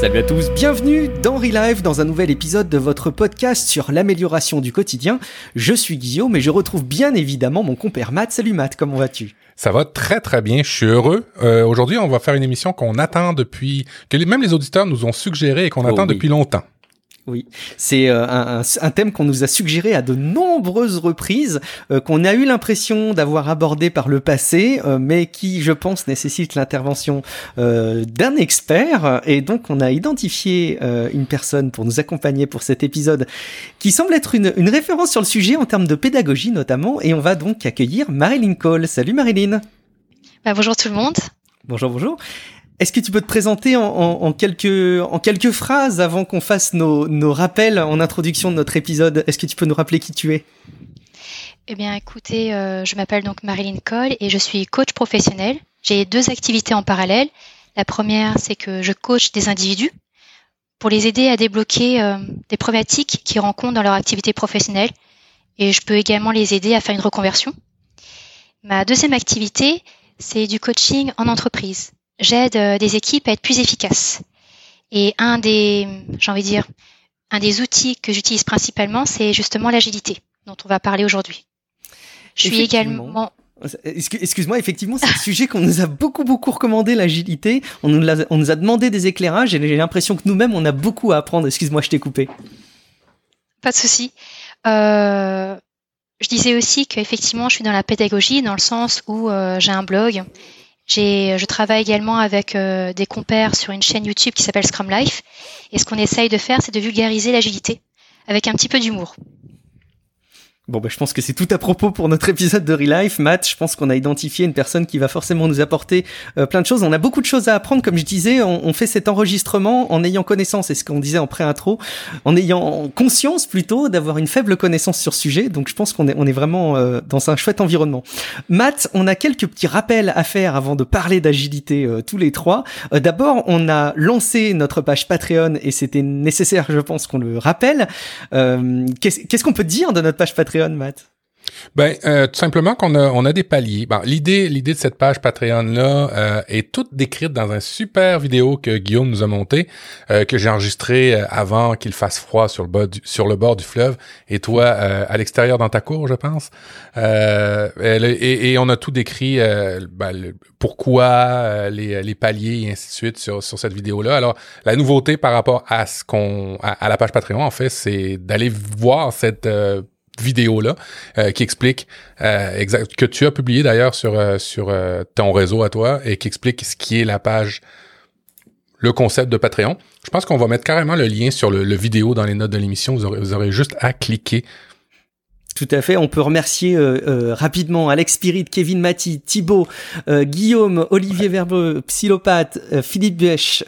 Salut à tous, bienvenue dans Relive dans un nouvel épisode de votre podcast sur l'amélioration du quotidien. Je suis Guillaume et je retrouve bien évidemment mon compère Matt. Salut Matt, comment vas-tu? Ça va très très bien, je suis heureux. Euh, aujourd'hui, on va faire une émission qu'on attend depuis, que même les auditeurs nous ont suggéré et qu'on oh attend depuis longtemps. Oui, c'est euh, un, thème qu'on nous a suggéré à de nombreuses reprises, euh, qu'on a eu l'impression d'avoir abordé par le passé, euh, mais qui, je pense, nécessite l'intervention d'un expert. Et donc, on a identifié une personne pour nous accompagner pour cet épisode, qui semble être une, une, référence sur le sujet en termes de pédagogie notamment. Et on va donc accueillir Marilyn Cole. Salut Marilyn. Bah, bonjour tout le monde. Bonjour, bonjour. Est-ce que tu peux te présenter en, quelques, phrases avant qu'on fasse nos, rappels en introduction de notre épisode? Est-ce que tu peux nous rappeler qui tu es? Eh bien, écoutez, euh, je m'appelle donc Marilyn Cole et je suis coach professionnel. J'ai deux activités en parallèle. La première, c'est que je coach des individus pour les aider à débloquer euh, des problématiques qu'ils rencontrent dans leur activité professionnelle. Et je peux également les aider à faire une reconversion. Ma deuxième activité, c'est du coaching en entreprise j'aide euh, des équipes à être plus efficaces. Et un des, j'ai envie de dire, un des outils que j'utilise principalement, c'est justement l'agilité, dont on va parler aujourd'hui. Je suis également Excuse-moi, effectivement, c'est un sujet qu'on nous a beaucoup, beaucoup recommandé, l'agilité. On, nous a, on nous a demandé des éclairages et j'ai l'impression que nous-mêmes, on a beaucoup à apprendre. Excuse-moi, je t'ai coupé. Pas de souci. Euh, je disais aussi qu'effectivement, je suis dans la pédagogie, dans le sens où euh, j'ai un blog je travaille également avec euh, des compères sur une chaîne YouTube qui s'appelle Scrum Life. Et ce qu'on essaye de faire, c'est de vulgariser l'agilité avec un petit peu d'humour. Bon, bah, je pense que c'est tout à propos pour notre épisode de Relife. Matt, je pense qu'on a identifié une personne qui va forcément nous apporter euh, plein de choses. On a beaucoup de choses à apprendre, comme je disais. On, fait cet enregistrement en ayant connaissance, c'est ce qu'on disait en pré-intro, en ayant conscience plutôt d'avoir une faible connaissance sur ce sujet. Donc, je pense qu'on est, on est vraiment euh, dans un chouette environnement. Matt, on a quelques petits rappels à faire avant de parler d'agilité euh, tous les trois. D'abord, on a lancé notre page Patreon et c'était nécessaire, je pense, qu'on le rappelle. Qu'est-ce qu'on peut dire de notre page Patreon? Matt? Ben, euh, tout simplement qu'on a, on a des paliers. Bon, l'idée, l'idée de cette page Patreon-là euh, est toute décrite dans un super vidéo que Guillaume nous a monté, euh, que j'ai enregistré avant qu'il fasse froid sur le, bord du, sur le bord du fleuve, et toi à l'extérieur dans ta cour, je pense. Et, et, on a tout décrit, ben, pourquoi les, les, paliers et ainsi de suite sur, sur cette vidéo-là. Alors, la nouveauté par rapport à ce qu'on, à, à la page Patreon, en fait, c'est d'aller voir cette vidéo-là euh, qui explique euh, exact, que tu as publié d'ailleurs sur, euh, sur ton réseau à toi et qui explique ce qui est la page, le concept de Patreon. Je pense qu'on va mettre carrément le lien sur le, vidéo dans les notes de l'émission. Vous aurez, vous aurez juste à cliquer tout à fait. On peut remercier euh, euh, rapidement Alex Spirit, Kevin Mati, Thibaut, euh, Guillaume, Olivier Verbeux, Psylopathe, Philippe Bech,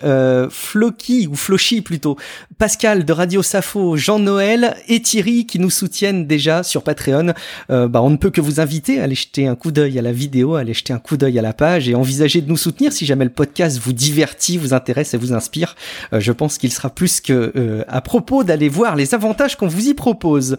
Floki ou Flochi plutôt, Pascal de Radio Safo, Jean-Noël et Thierry qui nous soutiennent déjà sur Patreon. bah, on ne peut que vous inviter à aller jeter un coup d'œil à la vidéo, à aller jeter un coup d'œil à la page et envisager de nous soutenir si jamais le podcast vous divertit, vous intéresse et vous inspire. je pense qu'il sera plus que à propos d'aller voir les avantages qu'on vous y propose.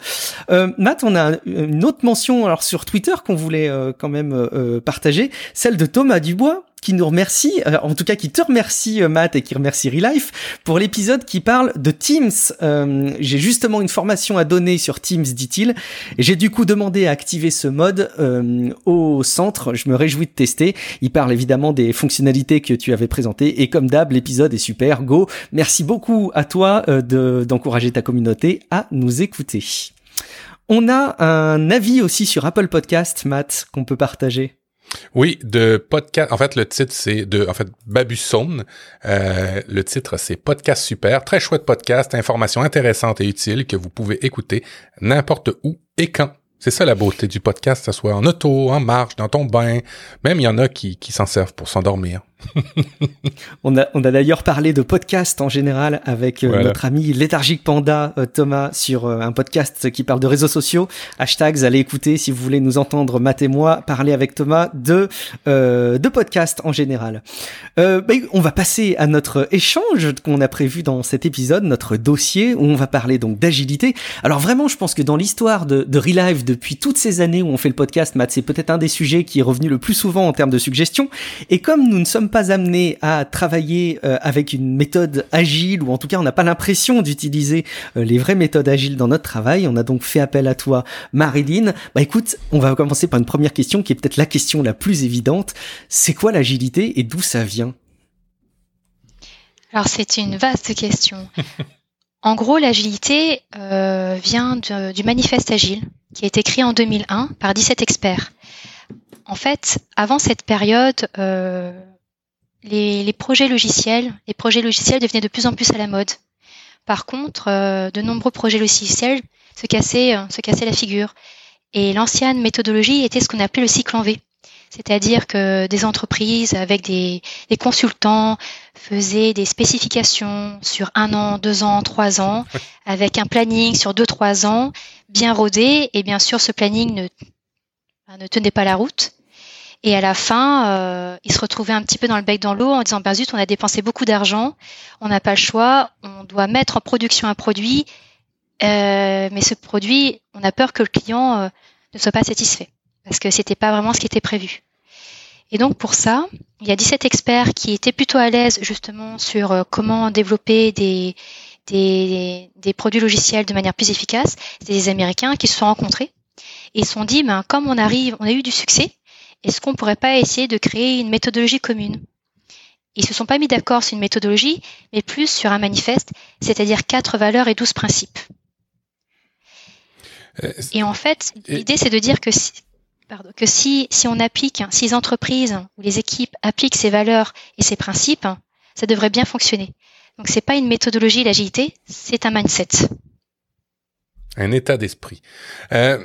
Matt, on a une autre mention alors sur Twitter qu'on voulait euh, quand même euh, euh, partager, celle de Thomas Dubois qui nous remercie, en tout cas qui te remercie Matt et qui remercie Relife pour l'épisode qui parle de Teams. j'ai justement une formation à donner sur Teams, dit-il, j'ai du coup demandé à activer ce mode au centre. Je me réjouis de tester. Il parle évidemment des fonctionnalités que tu avais présentées et comme d'hab, l'épisode est super. Go. Merci beaucoup à toi de d'encourager ta communauté à nous écouter. On a un avis aussi sur Apple Podcast, Matt, qu'on peut partager. Oui, de podcast. En fait, le titre c'est de, en fait. Euh, le titre c'est Podcast super, très chouette podcast, informations intéressantes et utiles que vous pouvez écouter n'importe où et quand. C'est ça la beauté du podcast, que ce soit en auto, en marche, dans ton bain. Même il y en a qui, qui s'en servent pour s'endormir. on a, on a d'ailleurs parlé de podcast en général avec euh, notre ami léthargique panda euh, Thomas sur euh, un podcast qui parle de réseaux sociaux. Hashtags, allez écouter si vous voulez nous entendre, Matt et moi, parler avec Thomas de, de podcast en général. Ben, on va passer à notre échange qu'on a prévu dans cet épisode, notre dossier où on va parler donc d'agilité. Alors vraiment, je pense que dans l'histoire de, de Relive depuis toutes ces années où on fait le podcast, Matt, c'est peut-être un des sujets qui est revenu le plus souvent en termes de suggestions. Et comme nous ne sommes pas amenés à travailler euh, avec une méthode agile, ou en tout cas on n'a pas l'impression d'utiliser euh, les vraies méthodes agiles dans notre travail. On a donc fait appel à toi, Marilyn. Bah écoute, on va commencer par une première question qui est peut-être la question la plus évidente. C'est quoi l'agilité et d'où ça vient? Alors c'est une vaste question. en gros, l'agilité euh, vient du manifeste agile qui a été écrit en 2001 par 17 experts. En fait, avant cette période, les, projets logiciels, les projets logiciels devenaient de plus en plus à la mode. Par contre, euh, de nombreux projets logiciels se cassaient, se cassaient la figure. Et l'ancienne méthodologie était ce qu'on appelait le cycle en V. C'est-à-dire que des entreprises avec des, consultants faisaient des spécifications sur un an, deux ans, trois ans, avec un planning sur deux, trois ans, bien rodé. Et bien sûr, ce planning ne, ne tenait pas la route. Et à la fin, euh, ils se retrouvaient un petit peu dans le bec dans l'eau en disant bah zut, on a dépensé beaucoup d'argent, on n'a pas le choix, on doit mettre en production un produit, euh, mais ce produit, on a peur que le client euh, ne soit pas satisfait parce que c'était pas vraiment ce qui était prévu. Et donc pour ça, il y a 17 experts qui étaient plutôt à l'aise justement sur euh, comment développer des, des, des, produits logiciels de manière plus efficace. C'est des Américains qui se sont rencontrés et se sont dit, ben, comme on arrive, on a eu du succès, est-ce qu'on pourrait pas essayer de créer une méthodologie commune? Ils se sont pas mis d'accord sur une méthodologie, mais plus sur un manifeste, c'est-à-dire quatre valeurs et douze principes. Euh, et en fait, l'idée c'est de dire que si, que si, si on applique, si les entreprises ou les équipes appliquent ces valeurs et ces principes, ça devrait bien fonctionner. Donc c'est pas une méthodologie l'agilité, c'est un mindset. Un état d'esprit. Euh,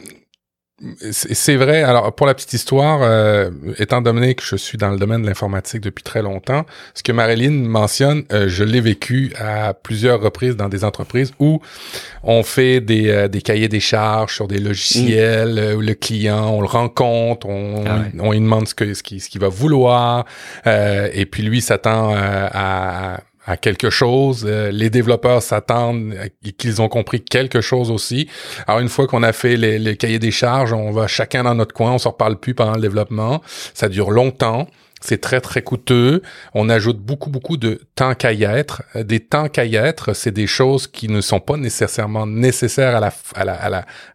c'est vrai. Alors, pour la petite histoire, euh, étant donné que je suis dans le domaine de l'informatique depuis très longtemps, ce que Marilyn mentionne, euh, je l'ai vécu à plusieurs reprises dans des entreprises où on fait des, euh, des cahiers des charges sur des logiciels, où le client, on le rencontre, on, ah on, lui demande ce qu'il ce qui, ce qu'il va vouloir, et puis lui s'attend à à quelque chose. Euh, les développeurs s'attendent qu'ils ont compris quelque chose aussi. Alors une fois qu'on a fait les, les, cahiers des charges, on va chacun dans notre coin, on s'en reparle plus pendant le développement. Ça dure longtemps. C'est très, très coûteux. On ajoute beaucoup, beaucoup de temps qu'à y être. Des temps qu'à y être, c'est des choses qui ne sont pas nécessairement nécessaires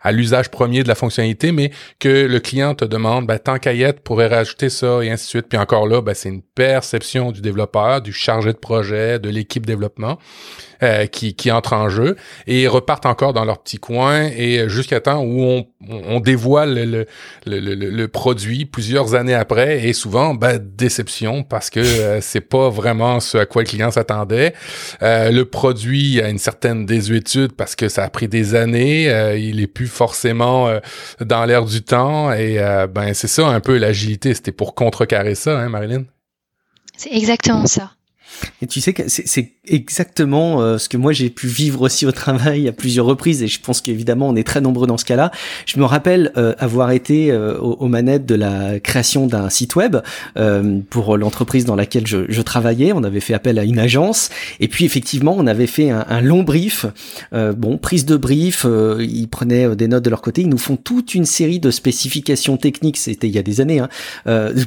à l'usage premier de la fonctionnalité, mais que le client te demande, ben, tant qu'à y être, pourrait rajouter ça et ainsi de suite. Puis encore là, ben, c'est une perception du développeur, du chargé de projet, de l'équipe développement. Euh, qui, qui entrent en jeu et repartent encore dans leur petit coin et jusqu'à temps où on, on dévoile le, le, le, le, produit plusieurs années après et souvent ben, déception parce que euh, c'est pas vraiment ce à quoi le client s'attendait. Euh, le produit a une certaine désuétude parce que ça a pris des années, il est plus forcément dans l'air du temps et ben c'est ça un peu l'agilité, c'était pour contrecarrer ça, hein, Marilyn? C'est exactement ça. Et tu sais que c'est exactement euh, ce que moi j'ai pu vivre aussi au travail à plusieurs reprises et je pense qu'évidemment on est très nombreux dans ce cas-là. Je me rappelle euh, avoir été euh, aux, manettes de la création d'un site web pour l'entreprise dans laquelle je, je, travaillais. On avait fait appel à une agence et puis effectivement on avait fait un, un long brief. bon, prise de brief, ils prenaient des notes de leur côté. Ils nous font toute une série de spécifications techniques. C'était il y a des années, hein,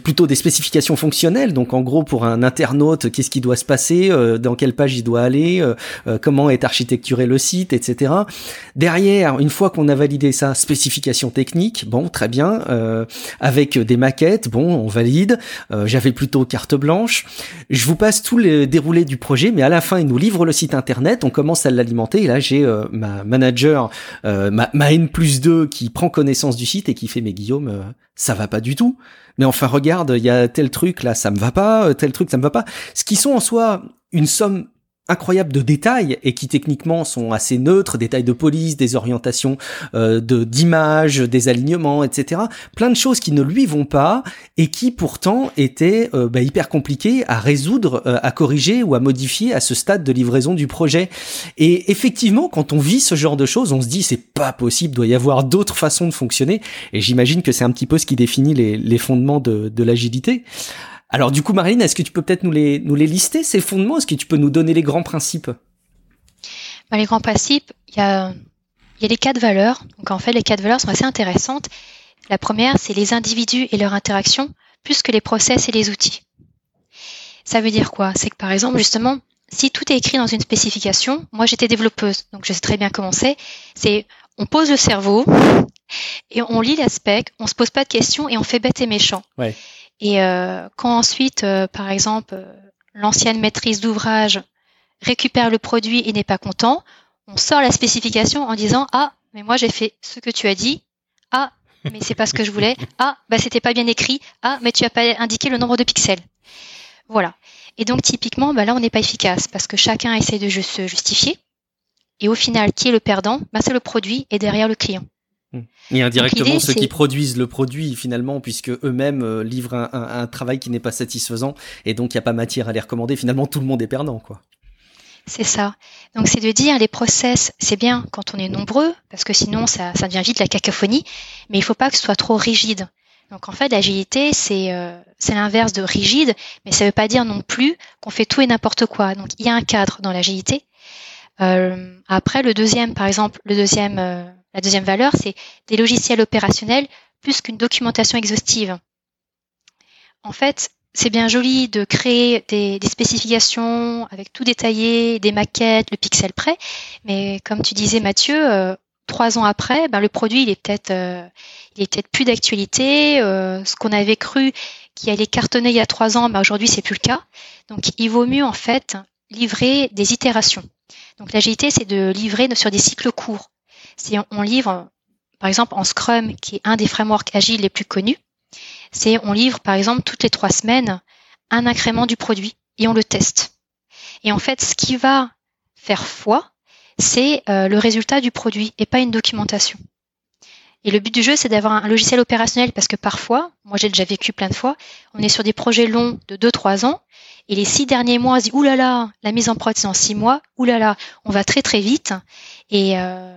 plutôt des spécifications fonctionnelles. Donc en gros pour un internaute, qu'est-ce qui doit se passer, dans quelle page il doit aller, euh, euh, comment est architecturé le site, etc. Derrière, une fois qu'on a validé ça, spécification technique, bon, très bien, euh, avec des maquettes, bon, on valide. J'avais plutôt carte blanche. Je vous passe tout le déroulé du projet, mais à la fin, il nous livre le site internet, on commence à l'alimenter, et là, j'ai ma manager, ma, ma N plus 2 qui prend connaissance du site et qui fait, mais Guillaume, ça va pas du tout. Mais enfin, regarde, il y a tel truc là, ça me va pas, tel truc, ça me va pas. Ce qui sont en soi une somme incroyable de détails et qui techniquement sont assez neutres, détails de police, des orientations euh, de d'images, des alignements, etc. Plein de choses qui ne lui vont pas et qui pourtant étaient euh, bah, hyper compliquées à résoudre, euh, à corriger ou à modifier à ce stade de livraison du projet. Et effectivement, quand on vit ce genre de choses, on se dit c'est pas possible, doit y avoir d'autres façons de fonctionner. Et j'imagine que c'est un petit peu ce qui définit les, les fondements de, de l'agilité. Alors du coup, Marine, est-ce que tu peux peut-être nous les, nous les lister, ces fondements Est-ce que tu peux nous donner les grands principes? Bah, Les grands principes, il y a, y a les quatre valeurs. Donc en fait, les quatre valeurs sont assez intéressantes. La première, c'est les individus et leur interaction, plus que les process et les outils. Ça veut dire quoi? C'est que par exemple, justement, si tout est écrit dans une spécification, moi j'étais développeuse, donc je sais très bien comment c'est. C'est on pose le cerveau et on lit l'aspect, on se pose pas de questions et on fait bête et méchant. Ouais. Et euh, quand ensuite, euh, par exemple, euh, l'ancienne maîtrise d'ouvrage récupère le produit et n'est pas content, on sort la spécification en disant ah mais moi j'ai fait ce que tu as dit, ah mais c'est pas ce que je voulais, ah bah c'était pas bien écrit, ah mais tu as pas indiqué le nombre de pixels. Voilà. Et donc typiquement, bah là on n'est pas efficace parce que chacun essaie de se justifier. Et au final, qui est le perdant? Bah, C'est le produit et derrière le client. Hmm. Et indirectement ceux qui produisent le produit finalement, puisque eux-mêmes euh, livrent un, un, travail qui n'est pas satisfaisant, et donc il n'y a pas matière à les recommander. Finalement, tout le monde est perdant, quoi. C'est ça. Donc c'est de dire les process, c'est bien quand on est nombreux, parce que sinon ça, ça devient vite la cacophonie, mais il faut pas que ce soit trop rigide. Donc en fait, l'agilité, c'est euh, l'inverse de rigide, mais ça veut pas dire non plus qu'on fait tout et n'importe quoi. Donc il y a un cadre dans l'agilité. Euh, après, le deuxième, par exemple, le deuxième, euh, la deuxième valeur, c'est des logiciels opérationnels plus qu'une documentation exhaustive. En fait, c'est bien joli de créer des, spécifications avec tout détaillé, des maquettes, le pixel près, mais comme tu disais Mathieu, euh, trois ans après, ben, le produit il est peut-être euh, peut-être plus d'actualité. Euh, ce qu'on avait cru qui allait cartonner il y a trois ans, ben, aujourd'hui c'est plus le cas. Donc il vaut mieux en fait livrer des itérations. Donc l'agilité c'est de livrer sur des cycles courts. Si on, livre par exemple en Scrum, qui est un des frameworks agiles les plus connus, c'est on livre par exemple toutes les trois semaines un incrément du produit et on le teste. Et en fait, ce qui va faire foi, c'est euh, le résultat du produit et pas une documentation. Et le but du jeu, c'est d'avoir un logiciel opérationnel parce que parfois, moi j'ai déjà vécu plein de fois, on est sur des projets longs de 2-3 ans et les six derniers mois, on se dit oulala, la mise en prod c'est en six mois, oulala, on va très très vite et euh,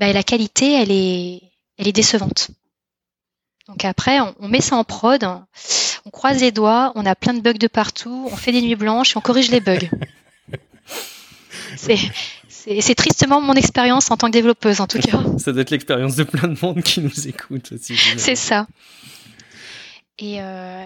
bah, la qualité, elle est, elle est décevante. Donc après, on, on, met ça en prod, on croise les doigts, on a plein de bugs de partout, on fait des nuits blanches et on corrige les bugs. c'est c'est tristement mon expérience en tant que développeuse, en tout cas. ça doit être l'expérience de plein de monde qui nous écoute aussi. C'est ça. Et euh,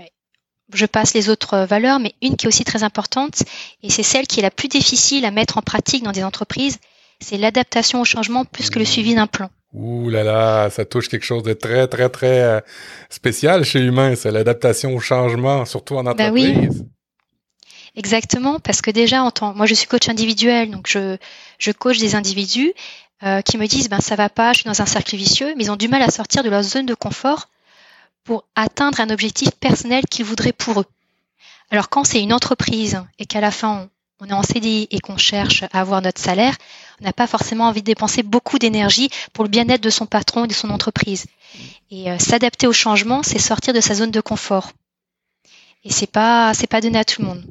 je passe les autres valeurs, mais une qui est aussi très importante, et c'est celle qui est la plus difficile à mettre en pratique dans des entreprises, c'est l'adaptation au changement plus que le suivi d'un plan. Ouh là là, ça touche quelque chose de très, très, très euh, spécial chez l'humain, c'est l'adaptation au changement, surtout en entreprise. Ben oui. Exactement, parce que déjà, en tant, moi je suis coach individuel, donc je, je coach des individus euh, qui me disent ben ça va pas, je suis dans un cercle vicieux, mais ils ont du mal à sortir de leur zone de confort pour atteindre un objectif personnel qu'ils voudraient pour eux. Alors quand c'est une entreprise et qu'à la fin on, est en CDI et qu'on cherche à avoir notre salaire, on n'a pas forcément envie de dépenser beaucoup d'énergie pour le bien-être de son patron et de son entreprise. Et euh, s'adapter au changement, c'est sortir de sa zone de confort. Et c'est pas pas donné à tout le monde.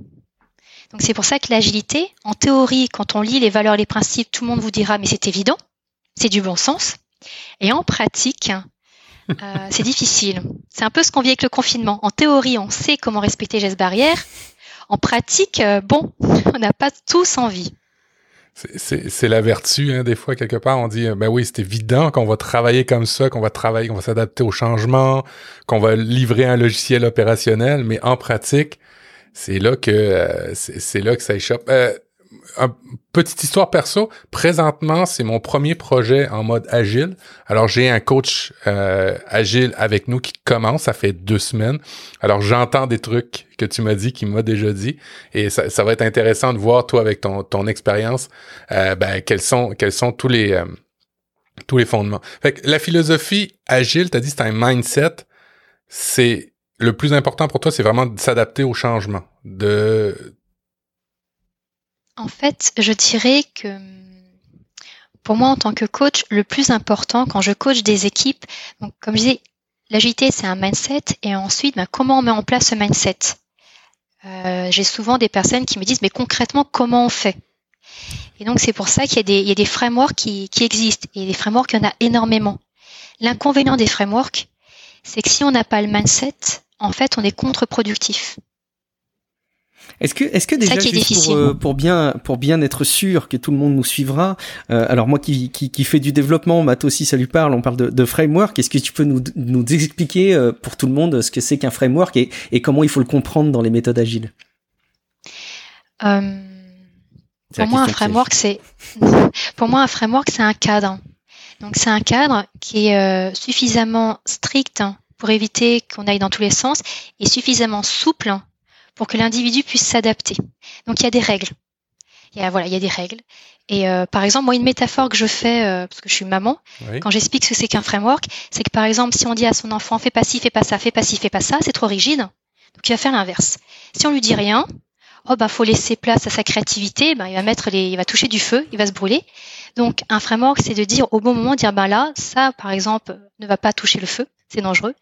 Donc c'est pour ça que l'agilité, en théorie, quand on lit les valeurs, les principes, tout le monde vous dira mais c'est évident, c'est du bon sens. Et en pratique, euh, c'est difficile. C'est un peu ce qu'on vit avec le confinement. En théorie, on sait comment respecter les gestes barrières. En pratique, euh, bon, on n'a pas tous envie. C'est la vertu, hein, des fois, quelque part, on dit, ben oui, c'est évident qu'on va travailler comme ça, qu'on va travailler, qu'on va s'adapter au changement, qu'on va livrer un logiciel opérationnel, mais en pratique, c'est là que euh, c'est là que ça échappe. Euh, petite histoire perso, présentement, c'est mon premier projet en mode agile. Alors, j'ai un coach euh, agile avec nous qui commence, ça fait deux semaines. Alors, j'entends des trucs que tu m'as dit, qu'il m'a déjà dit, et ça, ça, va être intéressant de voir, toi, avec ton, ton expérience, euh, ben, quels sont, quels sont tous les, tous les fondements. Fait que la philosophie agile, tu as dit, c'est un mindset, c'est le plus important pour toi, c'est vraiment de s'adapter au changement. De... En fait, je dirais que pour moi, en tant que coach, le plus important quand je coach des équipes, donc comme je disais, l'agilité, c'est un mindset, et ensuite, ben, comment on met en place ce mindset? Euh, J'ai souvent des personnes qui me disent, mais concrètement, comment on fait? Et donc, c'est pour ça qu'il y, y, a des frameworks qui, qui existent, et des frameworks, il y en a énormément. L'inconvénient des frameworks, c'est que si on n'a pas le mindset, en fait, on est contre-productif. Est-ce que, est-ce que déjà juste pour, euh, pour, bien pour bien être sûr que tout le monde nous suivra, euh, alors moi qui, qui, qui fait du développement, Matt aussi ça lui parle, on parle de, de framework. Est-ce que tu peux nous, nous expliquer euh, pour tout le monde ce que c'est qu'un framework et, et comment il faut le comprendre dans les méthodes agiles? Pour moi, un framework, c'est pour moi un framework, c'est un cadre. Donc c'est un cadre qui est suffisamment strict pour éviter qu'on aille dans tous les sens et suffisamment souple pour que l'individu puisse s'adapter. Donc il y a des règles. Il y a voilà, il y a des règles. Et euh, par exemple, moi une métaphore que je fais euh, parce que je suis maman, quand j'explique ce que c'est qu'un framework, c'est que par exemple, si on dit à son enfant fais pas ci, fais pas ça, fais pas ci, fais pas ça, c'est trop rigide. Donc il va faire l'inverse. Si on lui dit rien, oh ben faut laisser place à sa créativité, ben il va mettre les, il va toucher du feu, il va se brûler. Donc un framework, c'est de dire au bon moment, dire ben là, ça par exemple ne va pas toucher le feu, c'est dangereux.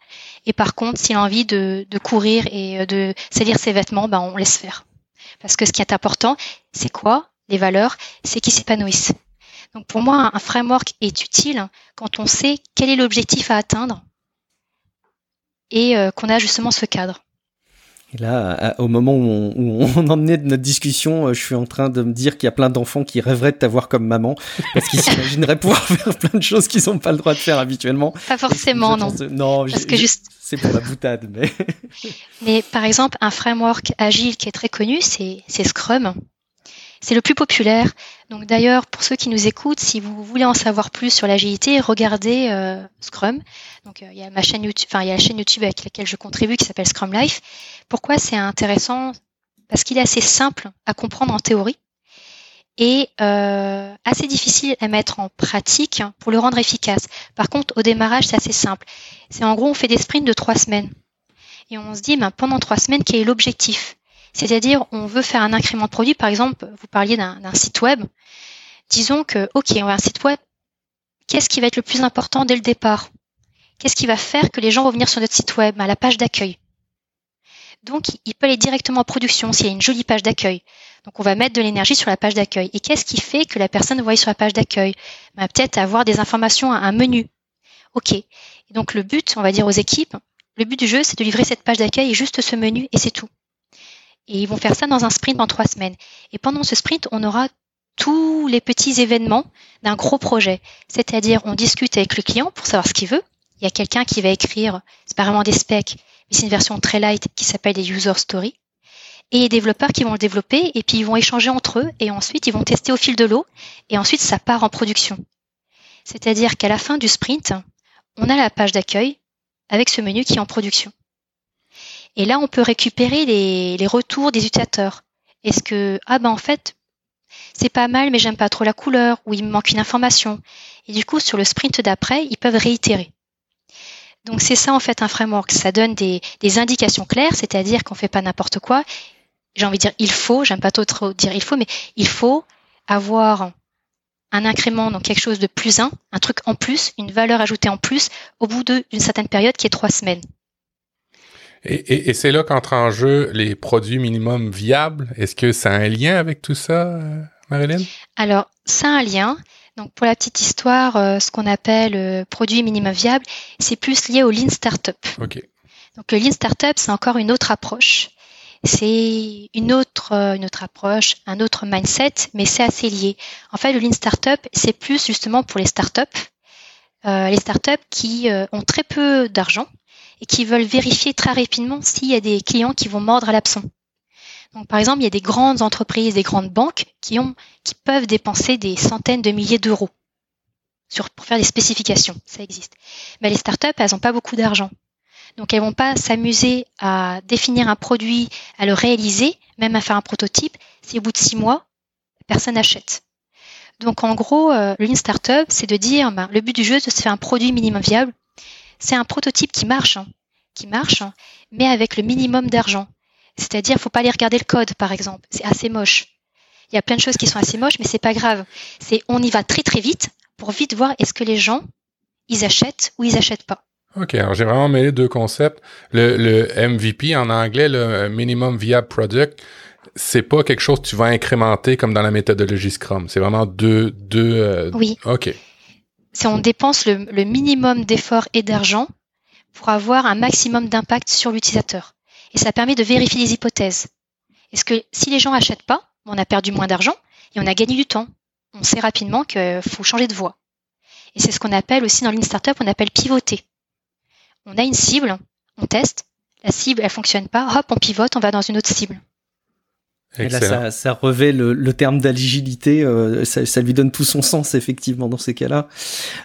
Et par contre, s'il a envie de, de courir et euh, de salir ses vêtements, ben on laisse faire. Parce que ce qui est important, c'est quoi Les valeurs, c'est qu'ils s'épanouissent. Donc pour moi, un framework est utile quand on sait quel est l'objectif à atteindre et euh, qu'on a justement ce cadre. Et là, au moment où on, on en est de notre discussion, euh, je suis en train de me dire qu'il y a plein d'enfants qui rêveraient de t'avoir comme maman, parce qu'ils s'imagineraient pouvoir faire plein de choses qu'ils n'ont pas le droit de faire habituellement. Pas forcément, non. non, parce que juste... c'est pour la boutade. Mais... mais par exemple, un framework agile qui est très connu, c'est Scrum. C'est le plus populaire. Donc d'ailleurs, pour ceux qui nous écoutent, si vous voulez en savoir plus sur l'agilité, regardez euh, Scrum. Donc euh, il y a ma chaîne YouTube, enfin il y a la chaîne YouTube avec laquelle je contribue qui s'appelle Scrum Life. Pourquoi c'est intéressant? Parce qu'il est assez simple à comprendre en théorie et euh, assez difficile à mettre en pratique pour le rendre efficace. Par contre, au démarrage, c'est assez simple. C'est en gros, on fait des sprints de trois semaines. Et on se dit, ben, pendant trois semaines, quel est l'objectif? C'est-à-dire, on veut faire un incrément de produit. Par exemple, vous parliez d'un site web. Disons que, OK, on a un site web. Qu'est-ce qui va être le plus important dès le départ? Qu'est-ce qui va faire que les gens vont venir sur notre site web À la page d'accueil? Donc, il peut aller directement en production s'il y a une jolie page d'accueil. Donc, on va mettre de l'énergie sur la page d'accueil. Et qu'est-ce qui fait que la personne voit sur la page d'accueil? Bah, Peut-être avoir des informations, un menu. OK. Et donc, le but, on va dire aux équipes, le but du jeu, c'est de livrer cette page d'accueil et juste ce menu, et c'est tout. Et ils vont faire ça dans un sprint en trois semaines. Et pendant ce sprint, on aura tous les petits événements d'un gros projet. C'est-à-dire, on discute avec le client pour savoir ce qu'il veut. Il y a quelqu'un qui va écrire, c'est pas vraiment des specs, mais c'est une version très light qui s'appelle des user stories. Et les développeurs qui vont le développer, et puis ils vont échanger entre eux, et ensuite ils vont tester au fil de l'eau, et ensuite ça part en production. C'est-à-dire qu'à la fin du sprint, on a la page d'accueil avec ce menu qui est en production. Et là, on peut récupérer les, retours des utilisateurs. Est-ce que, ah ben en fait, c'est pas mal, mais j'aime pas trop la couleur, ou il me manque une information. Et du coup, sur le sprint d'après, ils peuvent réitérer. Donc c'est ça en fait un framework. Ça donne des, des indications claires, c'est-à-dire qu'on fait pas n'importe quoi. J'ai envie de dire il faut, j'aime pas trop dire il faut, mais il faut avoir un incrément, donc quelque chose de plus un, un truc en plus, une valeur ajoutée en plus, au bout d'une certaine période qui est trois semaines. Et, et, et c'est là qu'entrent en jeu les produits minimum viables. Est-ce que ça a un lien avec tout ça, euh, Marilyn? Alors, ça a un lien. Donc, pour la petite histoire, euh, ce qu'on appelle euh, produit minimum viable, c'est plus lié au Lean Startup. OK. Donc, le Lean Startup, c'est encore une autre approche. C'est une autre, une autre approche, un autre mindset, mais c'est assez lié. En fait, le Lean Startup, c'est plus justement pour les startups, les startups qui ont très peu d'argent, et qui veulent vérifier très rapidement s'il y a des clients qui vont mordre à l'absent. Donc, par exemple, il y a des grandes entreprises, des grandes banques qui ont, qui peuvent dépenser des centaines de milliers d'euros pour faire des spécifications. Ça existe. Mais les startups, elles n'ont pas beaucoup d'argent. Donc, elles vont pas s'amuser à définir un produit, à le réaliser, même à faire un prototype, si au bout de six mois, personne n'achète. Donc, en gros, euh, le Startup, c'est de dire, ben, le but du jeu, c'est de se faire un produit minimum viable c'est un prototype qui marche, hein, qui marche, hein, mais avec le minimum d'argent. C'est-à-dire, faut pas aller regarder le code, par exemple. C'est assez moche. Il y a plein de choses qui sont assez moches, mais c'est pas grave. C'est, on y va très très vite pour vite voir est-ce que les gens, ils achètent ou ils achètent pas. OK, alors j'ai vraiment mêlé deux concepts. Le, le MVP en anglais, le minimum viable product, c'est pas quelque chose que tu vas incrémenter comme dans la méthodologie Scrum. C'est vraiment deux, deux. Euh, oui. OK c'est on dépense le, minimum d'efforts et d'argent pour avoir un maximum d'impact sur l'utilisateur. Et ça permet de vérifier les hypothèses. Est-ce que si les gens achètent pas, on a perdu moins d'argent et on a gagné du temps. On sait rapidement qu'il faut changer de voie. Et c'est ce qu'on appelle aussi dans l'in startup, on appelle pivoter. On a une cible, on teste, la cible elle fonctionne pas, hop, on pivote, on va dans une autre cible. Et là, ça, ça revêt le, le terme d'agilité, euh, ça, ça, lui donne tout son sens effectivement dans ces cas-là.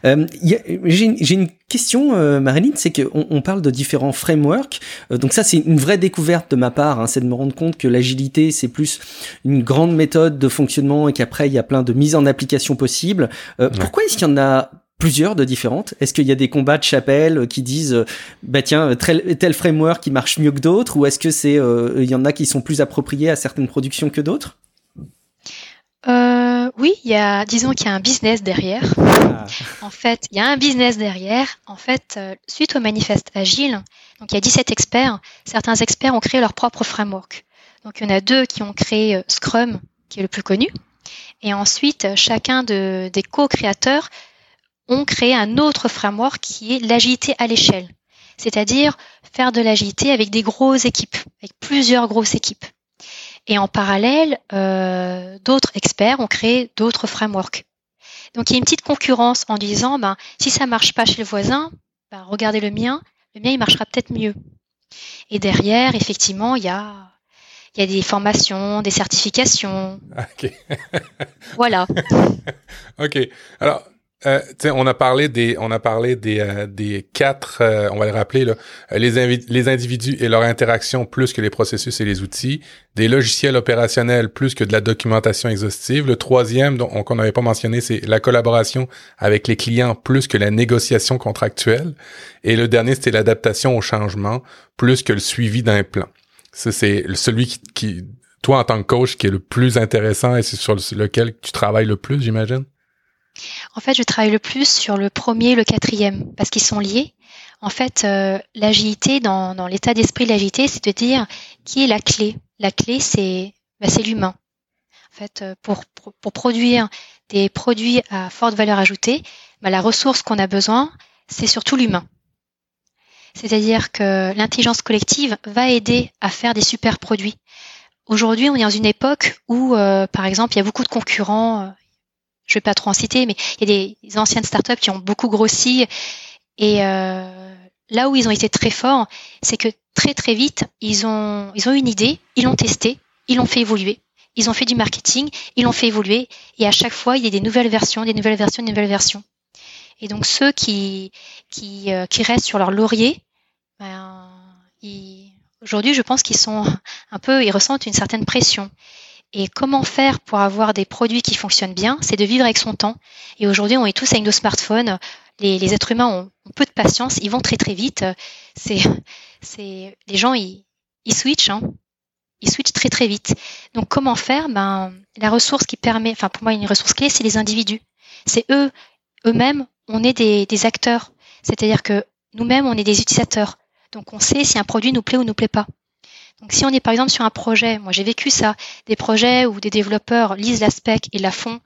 Euh, J'ai une question, euh, Marilyn, c'est qu'on on parle de différents frameworks. Euh, donc ça, c'est une vraie découverte de ma part, hein, c'est de me rendre compte que l'agilité, c'est plus une grande méthode de fonctionnement et qu'après, il y a plein de mises en application possibles. Euh, pourquoi est-ce qu'il y en a plusieurs de différentes Est-ce qu'il y a des combats de chapelle qui disent euh, bah tiens tel, tel framework qui marche mieux que d'autres ou est-ce que c'est euh, il y en a qui sont plus appropriés à certaines productions que d'autres? Euh, oui, il y a, disons qu'il y a un business derrière. Ah. En fait, il y a un business derrière. En fait, suite au manifeste agile, donc il y a 17 experts. Certains experts ont créé leur propre framework. Donc il y en a deux qui ont créé Scrum, qui est le plus connu. Et ensuite, chacun de, des co-créateurs ont créé un autre framework qui est l'agilité à l'échelle, c'est-à-dire faire de l'agilité avec des grosses équipes, avec plusieurs grosses équipes. Et en parallèle, euh, d'autres experts ont créé d'autres frameworks. Donc il y a une petite concurrence en disant, ben, si ça marche pas chez le voisin, ben, regardez le mien, le mien il marchera peut-être mieux. Et derrière, effectivement, il y a, il y a des formations, des certifications. Ok. voilà. ok. Alors, euh, on a parlé des, on a parlé des, euh, des quatre, euh, on va les rappeler là, euh, les, individus et leur interaction plus que les processus et les outils, des logiciels opérationnels plus que de la documentation exhaustive. Le troisième, dont qu'on n'avait pas mentionné, c'est la collaboration avec les clients plus que la négociation contractuelle. Et le dernier, c'était l'adaptation au changement plus que le suivi d'un plan. Ça, c'est celui qui, qui, toi en tant que coach, qui est le plus intéressant et c'est sur lequel tu travailles le plus, j'imagine? En fait, je travaille le plus sur le premier et le quatrième parce qu'ils sont liés. En fait, euh, l'agilité, dans, l'état d'esprit de l'agilité, c'est de dire qui est la clé. La clé, c'est bah, l'humain. En fait, euh, pour, pour, produire des produits à forte valeur ajoutée, bah, la ressource qu'on a besoin, c'est surtout l'humain. C'est-à-dire que l'intelligence collective va aider à faire des super produits. Aujourd'hui, on est dans une époque où, euh, par exemple, il y a beaucoup de concurrents je vais pas trop en citer, mais il y a des, anciennes startups qui ont beaucoup grossi. Et euh, là où ils ont été très forts, c'est que très très vite, ils ont, ils ont une idée, ils l'ont testé, ils l'ont fait évoluer. Ils ont fait du marketing, ils l'ont fait évoluer. Et à chaque fois, il y a des nouvelles versions, des nouvelles versions, des nouvelles versions. Et donc ceux qui, qui, euh, qui restent sur leur laurier, ben, aujourd'hui, je pense qu'ils sont un peu, ils ressentent une certaine pression. Et comment faire pour avoir des produits qui fonctionnent bien C'est de vivre avec son temps. Et aujourd'hui, on est tous avec nos smartphones. Les, êtres humains ont, peu de patience, ils vont très très vite. C'est, les gens, ils, ils switchent, hein. ils switchent très très vite. Donc comment faire? Ben, la ressource qui permet, enfin pour moi une ressource clé, c'est les individus. C'est eux, eux-mêmes, on est des, des acteurs. C'est-à-dire que nous-mêmes, on est des utilisateurs. Donc on sait si un produit nous plaît ou nous plaît pas. Donc si on est par exemple sur un projet, moi j'ai vécu ça, des projets où des développeurs lisent la spec et la font,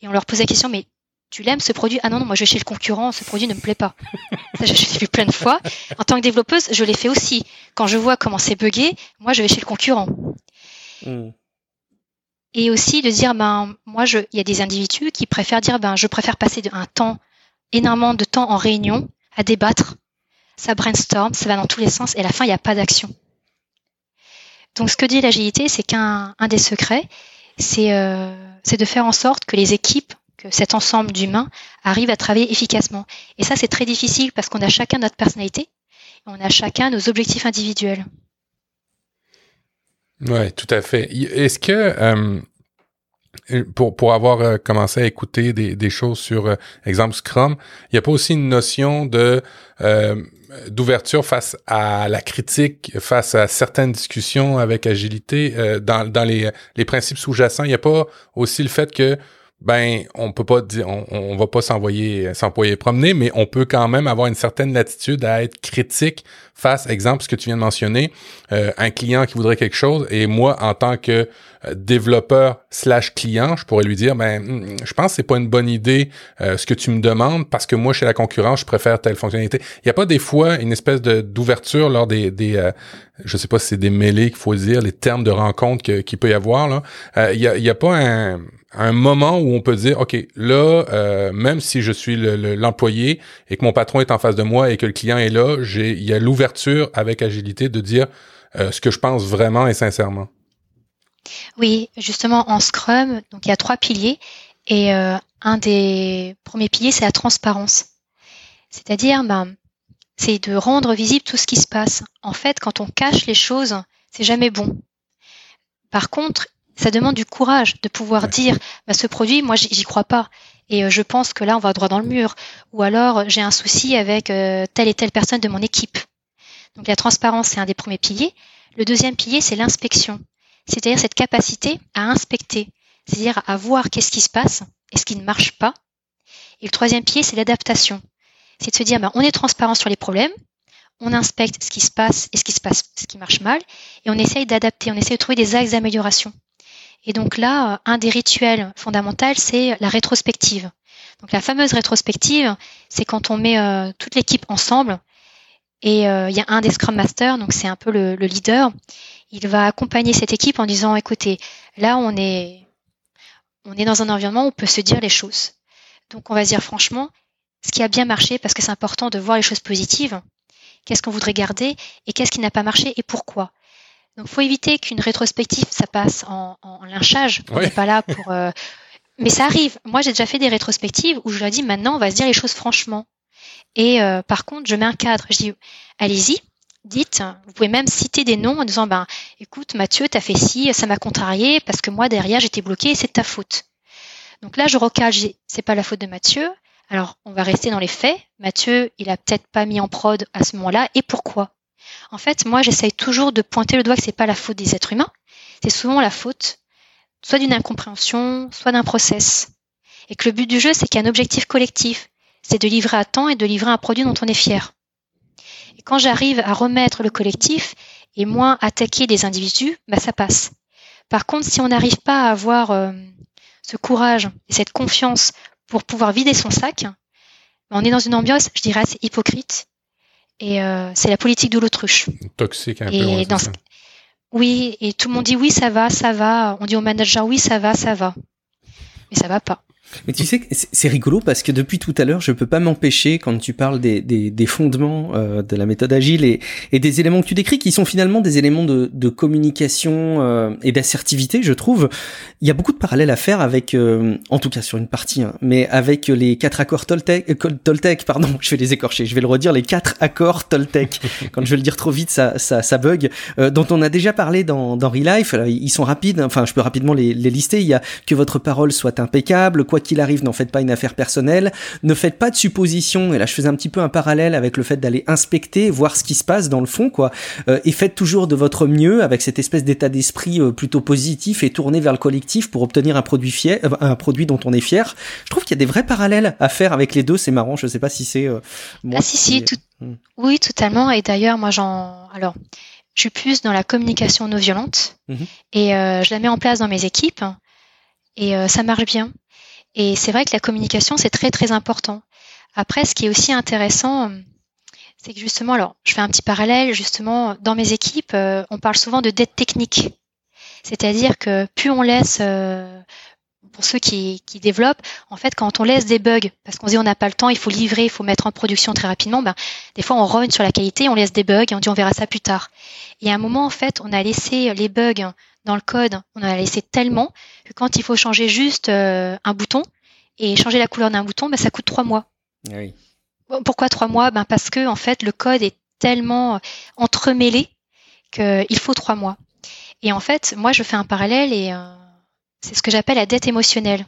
et on leur pose la question, mais tu l'aimes ce produit? Ah non, non, moi je vais chez le concurrent, ce produit ne me plaît pas. Ça, je l'ai vu plein de fois. En tant que développeuse, je l'ai fait aussi. Quand je vois comment c'est buggé, moi je vais chez le concurrent. Hmm. Et aussi de dire, ben moi, je, il y a des individus qui préfèrent dire, ben je préfère passer un temps, énormément de temps en réunion, à débattre. Ça brainstorm, ça va dans tous les sens, et à la fin, il n'y a pas d'action. Donc ce que dit l'agilité, c'est qu'un des secrets, euh, c'est de faire en sorte que les équipes, que cet ensemble d'humains arrivent à travailler efficacement. Et ça, c'est très difficile parce qu'on a chacun notre personnalité, on a chacun nos objectifs individuels. Oui, tout à fait. Est-ce que euh, pour, pour avoir euh, commencé à écouter des, des choses sur, exemple, Scrum, il n'y a pas aussi une notion de d'ouverture face à la critique, face à certaines discussions avec agilité euh, dans, dans les, les principes sous-jacents. Il n'y a pas aussi le fait que ben on peut pas dire on, on va pas s'envoyer s'employer promener mais on peut quand même avoir une certaine latitude à être critique face exemple ce que tu viens de mentionner euh, un client qui voudrait quelque chose et moi en tant que euh, développeur slash client je pourrais lui dire ben hmm, je pense que c'est pas une bonne idée euh, ce que tu me demandes parce que moi chez la concurrence je préfère telle fonctionnalité. Il y a pas des fois une espèce de d'ouverture lors des des je sais pas si c'est des mêlées qu'il faut dire les termes de rencontre qu'il peut y avoir là. Il y a a pas un un moment où on peut dire, OK, là, euh, même si je suis l'employé et que mon patron est en face de moi et que le client est là, il y a l'ouverture avec agilité de dire euh, ce que je pense vraiment et sincèrement. Oui, justement en Scrum, donc il y a trois piliers et euh, un des premiers piliers c'est la transparence. C'est-à-dire, ben, c'est de rendre visible tout ce qui se passe. En fait, quand on cache les choses, c'est jamais bon. Par contre, ça demande du courage de pouvoir dire bah, ce produit, moi j'y crois pas et euh, je pense que là on va droit dans le mur ou alors j'ai un souci avec euh, telle et telle personne de mon équipe. Donc la transparence c'est un des premiers piliers. Le deuxième pilier c'est l'inspection, c'est-à-dire cette capacité à inspecter, c'est-à-dire à voir qu'est-ce qui se passe et ce qui ne marche pas. Et le troisième pilier c'est l'adaptation, c'est de se dire bah, on est transparent sur les problèmes, on inspecte ce qui se passe et ce qui se passe, ce qui marche mal, et on essaye d'adapter, on essaye de trouver des axes d'amélioration. Et donc là, un des rituels fondamentaux, c'est la rétrospective. Donc la fameuse rétrospective, c'est quand on met euh, toute l'équipe ensemble et euh, il y a un des Scrum Masters, donc c'est un peu le, le, leader. Il va accompagner cette équipe en disant, écoutez, là on est, on est dans un environnement où on peut se dire les choses. Donc on va se dire franchement, ce qui a bien marché, parce que c'est important de voir les choses positives, qu'est-ce qu'on voudrait garder et qu'est-ce qui n'a pas marché et pourquoi. Donc, faut éviter qu'une rétrospective, ça passe en, en lynchage. On n'est pas là pour. Euh, mais ça arrive. Moi, j'ai déjà fait des rétrospectives où je leur dis maintenant, on va se dire les choses franchement. Et euh, par contre, je mets un cadre. Je dis, allez-y, dites. Vous pouvez même citer des noms en disant, ben, écoute, Mathieu, t'as fait ci, ça m'a contrarié parce que moi derrière j'étais bloqué et c'est de ta faute. Donc là, je recale. C'est pas la faute de Mathieu. Alors, on va rester dans les faits. Mathieu, il a peut-être pas mis en prod à ce moment-là. Et pourquoi? En fait, moi, j'essaye toujours de pointer le doigt que c'est pas la faute des êtres humains. C'est souvent la faute soit d'une incompréhension, soit d'un process. Et que le but du jeu, c'est qu'il y a un objectif collectif. C'est de livrer à temps et de livrer un produit dont on est fier. Et quand j'arrive à remettre le collectif et moins attaquer des individus, bah, ça passe. Par contre, si on n'arrive pas à avoir euh, ce courage et cette confiance pour pouvoir vider son sac. On est dans une ambiance, je dirais, assez hypocrite. Et euh, c'est la politique de l'autruche. Toxique un peu. dans Oui, et tout le monde dit oui, ça va, ça va. On dit au manager oui, ça va, ça va. Mais ça va pas. Mais tu sais, c'est rigolo parce que depuis tout à l'heure, je peux pas m'empêcher quand tu parles des, des, des fondements euh, de la méthode agile et, et, des éléments que tu décris, qui sont finalement des éléments de, de communication euh, et d'assertivité, je trouve. Il y a beaucoup de parallèles à faire avec, euh, en tout cas sur une partie, hein, mais avec les quatre accords Toltec, euh, Toltec, pardon, je vais les écorcher, je vais le redire, les quatre accords Toltec. quand je vais le dire trop vite, ça, ça, ça bug. dont on a déjà parlé dans, dans Relife. Ils sont rapides, enfin, je peux rapidement les, les lister. Il y a que votre parole soit impeccable, quoi qu'il arrive, n'en faites pas une affaire personnelle, ne faites pas de suppositions, et là je faisais un petit peu un parallèle avec le fait d'aller inspecter, voir ce qui se passe dans le fond, quoi, euh, et faites toujours de votre mieux avec cette espèce d'état d'esprit euh, plutôt positif et tourné vers le collectif pour obtenir un produit fier, euh, un produit dont on est fier. Je trouve qu'il y a des vrais parallèles à faire avec les deux, c'est marrant, je sais pas si c'est. Ah si si, tout... Hmm. oui totalement, et d'ailleurs moi j'en, alors je suis plus dans la communication non violente mhm. et je la mets en place dans mes équipes et ça marche bien. Et c'est vrai que la communication, c'est très très important. Après, ce qui est aussi intéressant, c'est que justement, alors, je fais un petit parallèle, justement, dans mes équipes, euh, on parle souvent de dette technique. C'est-à-dire que plus on laisse, euh, pour ceux qui, qui, développent, en fait, quand on laisse des bugs, parce qu'on dit on n'a pas le temps, il faut livrer, il faut mettre en production très rapidement, ben, des fois on rogne sur la qualité, on laisse des bugs et on dit on verra ça plus tard. Et à un moment, en fait, on a laissé les bugs dans le code, on en a laissé tellement que quand il faut changer juste euh, un bouton et changer la couleur d'un bouton, ben, ça coûte trois mois. Ah oui. Pourquoi trois mois? Ben Parce que en fait, le code est tellement entremêlé qu'il faut trois mois. Et en fait, moi, je fais un parallèle et euh, c'est ce que j'appelle la dette émotionnelle.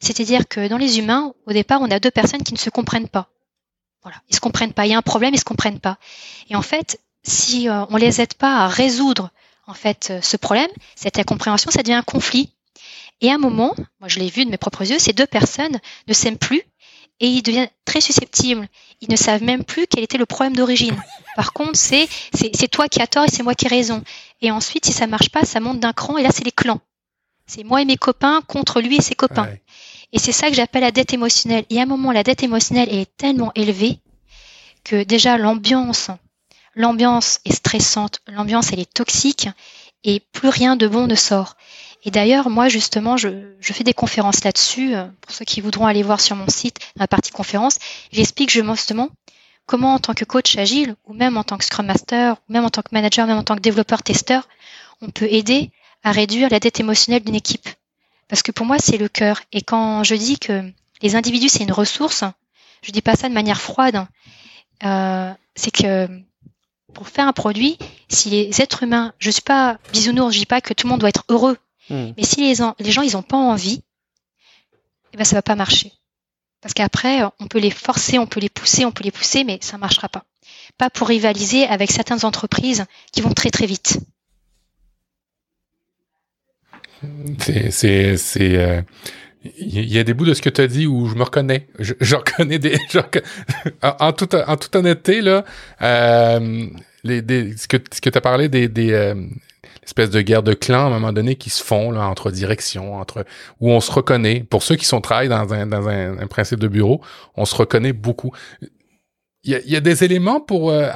C'est-à-dire que dans les humains, au départ, on a deux personnes qui ne se comprennent pas. Voilà, ils se comprennent pas. Il y a un problème, ils se comprennent pas. Et en fait, si euh, on les aide pas à résoudre en fait euh, ce problème, cette incompréhension, ça devient un conflit. Et à un moment, moi je l'ai vu de mes propres yeux, ces deux personnes ne s'aiment plus et ils deviennent très susceptibles. Ils ne savent même plus quel était le problème d'origine. Par contre, c'est c'est toi qui as tort et c'est moi qui ai raison. Et ensuite, si ça marche pas, ça monte d'un cran et là c'est les clans. C'est moi et mes copains contre lui et ses copains. Et c'est ça que j'appelle la dette émotionnelle. Et à un moment, la dette émotionnelle est tellement élevée que déjà l'ambiance l'ambiance est stressante, l'ambiance elle est toxique et plus rien de bon ne sort. Et d'ailleurs, moi justement, je, je fais des conférences là-dessus. Euh, pour ceux qui voudront aller voir sur mon site, la partie conférence, j'explique justement comment en tant que coach agile, ou même en tant que Scrum Master, ou même en tant que manager, même en tant que développeur testeur, on peut aider à réduire la dette émotionnelle d'une équipe. Parce que pour moi, c'est le cœur. Et quand je dis que les individus, c'est une ressource, je dis pas ça de manière froide. Euh, c'est que pour faire un produit, si les êtres humains, je suis pas bisounours, je dis pas que tout le monde doit être heureux, hmm. mais si les, les gens ils ont pas envie, eh ben ça va pas marcher. Parce qu'après, on peut les forcer, on peut les pousser, on peut les pousser, mais ça marchera pas. Pas pour rivaliser avec certaines entreprises qui vont très très vite. C'est, c'est, euh, il y a des bouts de ce que tu as dit où je me reconnais. Je, reconnais des. en, toute, en toute honnêteté, là, euh, les, des, ce que, ce tu as parlé des, des euh, de guerres de clans à un moment donné qui se font là, entre directions, entre où on se reconnaît. Pour ceux qui sont travaillés dans un, dans un, principe de bureau, on se reconnaît beaucoup. Il y a, il y a des éléments pour euh,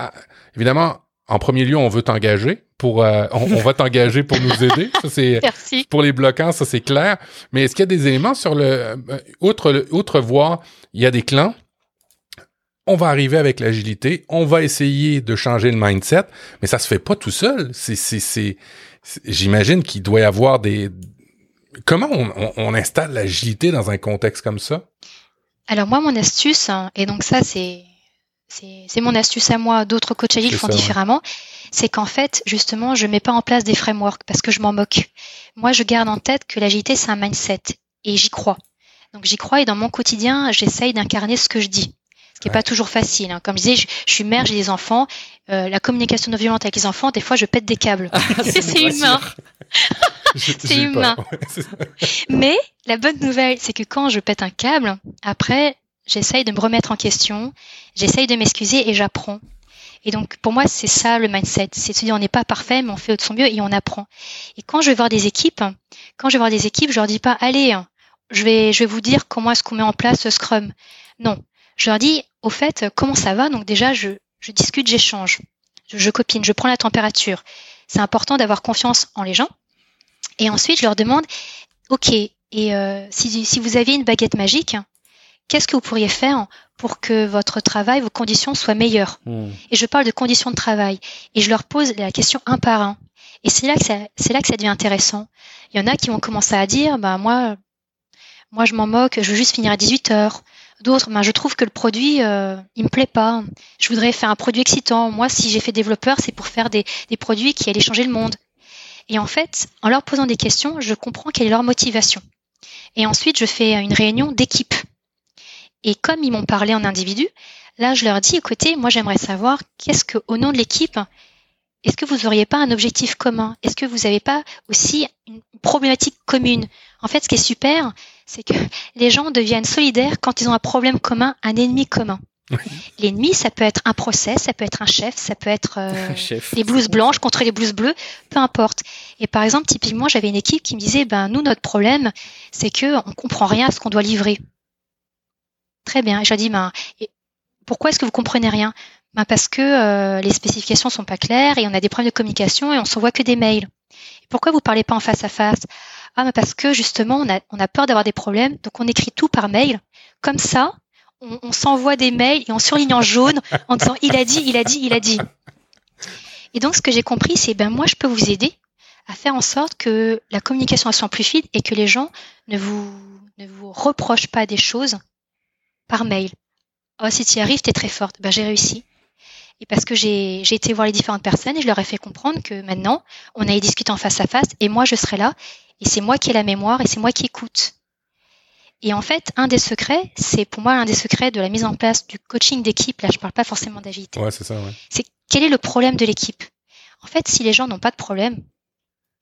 évidemment en premier lieu, on veut t'engager pour, euh, on, va t'engager pour nous aider. Ça c'est pour les bloquants, ça c'est clair. Mais est-ce qu'il y a des éléments sur le, euh, outre outre voir, il y a des clans? On va arriver avec l'agilité, on va essayer de changer le mindset, mais ça se fait pas tout seul. C'est, c'est, c'est, j'imagine qu'il doit y avoir des. Comment on, on installe l'agilité dans un contexte comme ça? Alors moi, mon astuce, hein, et donc ça c'est c'est mon astuce à moi, d'autres coachs agiles font différemment, c'est qu'en fait, justement, je mets pas en place des frameworks parce que je m'en moque. Moi, je garde en tête que l'agilité, c'est un mindset et j'y crois. Donc j'y crois et dans mon quotidien, j'essaye d'incarner ce que je dis. Ce qui n'est pas toujours facile. Hein. Comme je disais, je, suis mère, j'ai des enfants. Euh, la communication non violente avec les enfants, des fois, je pète des câbles. Ah, c'est humain. c'est humain. Mais la bonne nouvelle, c'est que quand je pète un câble, après, j'essaye de me remettre en question, j'essaye de m'excuser et j'apprends. Et donc pour moi c'est ça le mindset, c'est de se dire on n'est pas parfait mais on fait de son mieux et on apprend. Et quand je vais voir des équipes, quand je vais voir des équipes, je leur dis pas allez, je vais je vais vous dire comment est-ce qu'on met en place ce Scrum. Non, je leur dis au fait comment ça va? Donc déjà je je discute, j'échange, je, copine, je prends la température. C'est important d'avoir confiance en les gens. Et ensuite je leur demande ok et euh, si, si vous aviez une baguette magique, qu'est-ce que vous pourriez faire pour que votre travail, vos conditions soient meilleures hmm. Et je parle de conditions de travail et je leur pose la question un par un. Et c'est là que ça, c'est là que ça devient intéressant. Il y en a qui vont commencer à dire, bah moi, moi je m'en moque, je veux juste finir à 18 heures. D'autres, bah, je trouve que le produit, euh, il me plaît pas. Je voudrais faire un produit excitant. Moi, si j'ai fait développeur, c'est pour faire des, des produits qui allaient changer le monde. Et en fait, en leur posant des questions, je comprends quelle est leur motivation. Et ensuite, je fais une réunion d'équipe. Et comme ils m'ont parlé en individu, là, je leur dis, écoutez, moi, j'aimerais savoir qu'est-ce que, au nom de l'équipe, est-ce que vous n'auriez pas un objectif commun? Est-ce que vous n'avez pas aussi une problématique commune? En fait, ce qui est super, c'est que les gens deviennent solidaires quand ils ont un problème commun, un ennemi commun. L'ennemi, ça peut être un procès, ça peut être un chef, ça peut être euh, les blouses blanches contre les blouses bleues, peu importe. Et par exemple, typiquement, j'avais une équipe qui me disait, ben nous, notre problème, c'est que on comprend rien à ce qu'on doit livrer. Très bien. Je dis, ben, pourquoi est-ce que vous comprenez rien? Ben Parce que euh, les spécifications sont pas claires et on a des problèmes de communication et on s'envoie que des mails. pourquoi vous parlez pas en face à face? Ah, ben parce que justement, on a, peur d'avoir des problèmes, donc on écrit tout par mail. Comme ça, on, on s'envoie des mails et on surligne en jaune en disant il a dit, il a dit, il a dit. Et donc, ce que j'ai compris, c'est ben moi, je peux vous aider à faire en sorte que la communication soit plus fluide et que les gens ne vous, ne vous reprochent pas des choses par mail. Oh, si tu y arrives, tu es très forte. Ben, j'ai réussi. Et parce que j'ai été voir les différentes personnes et je leur ai fait comprendre que maintenant, on allait discuter en face à face et moi, je serai là et c'est moi qui ai la mémoire et c'est moi qui écoute. Et en fait, un des secrets, c'est pour moi un des secrets de la mise en place du coaching d'équipe. Là, je parle pas forcément d'agilité. Ouais, c'est ça. Ouais. C'est quel est le problème de l'équipe? En fait, si les gens n'ont pas de problème,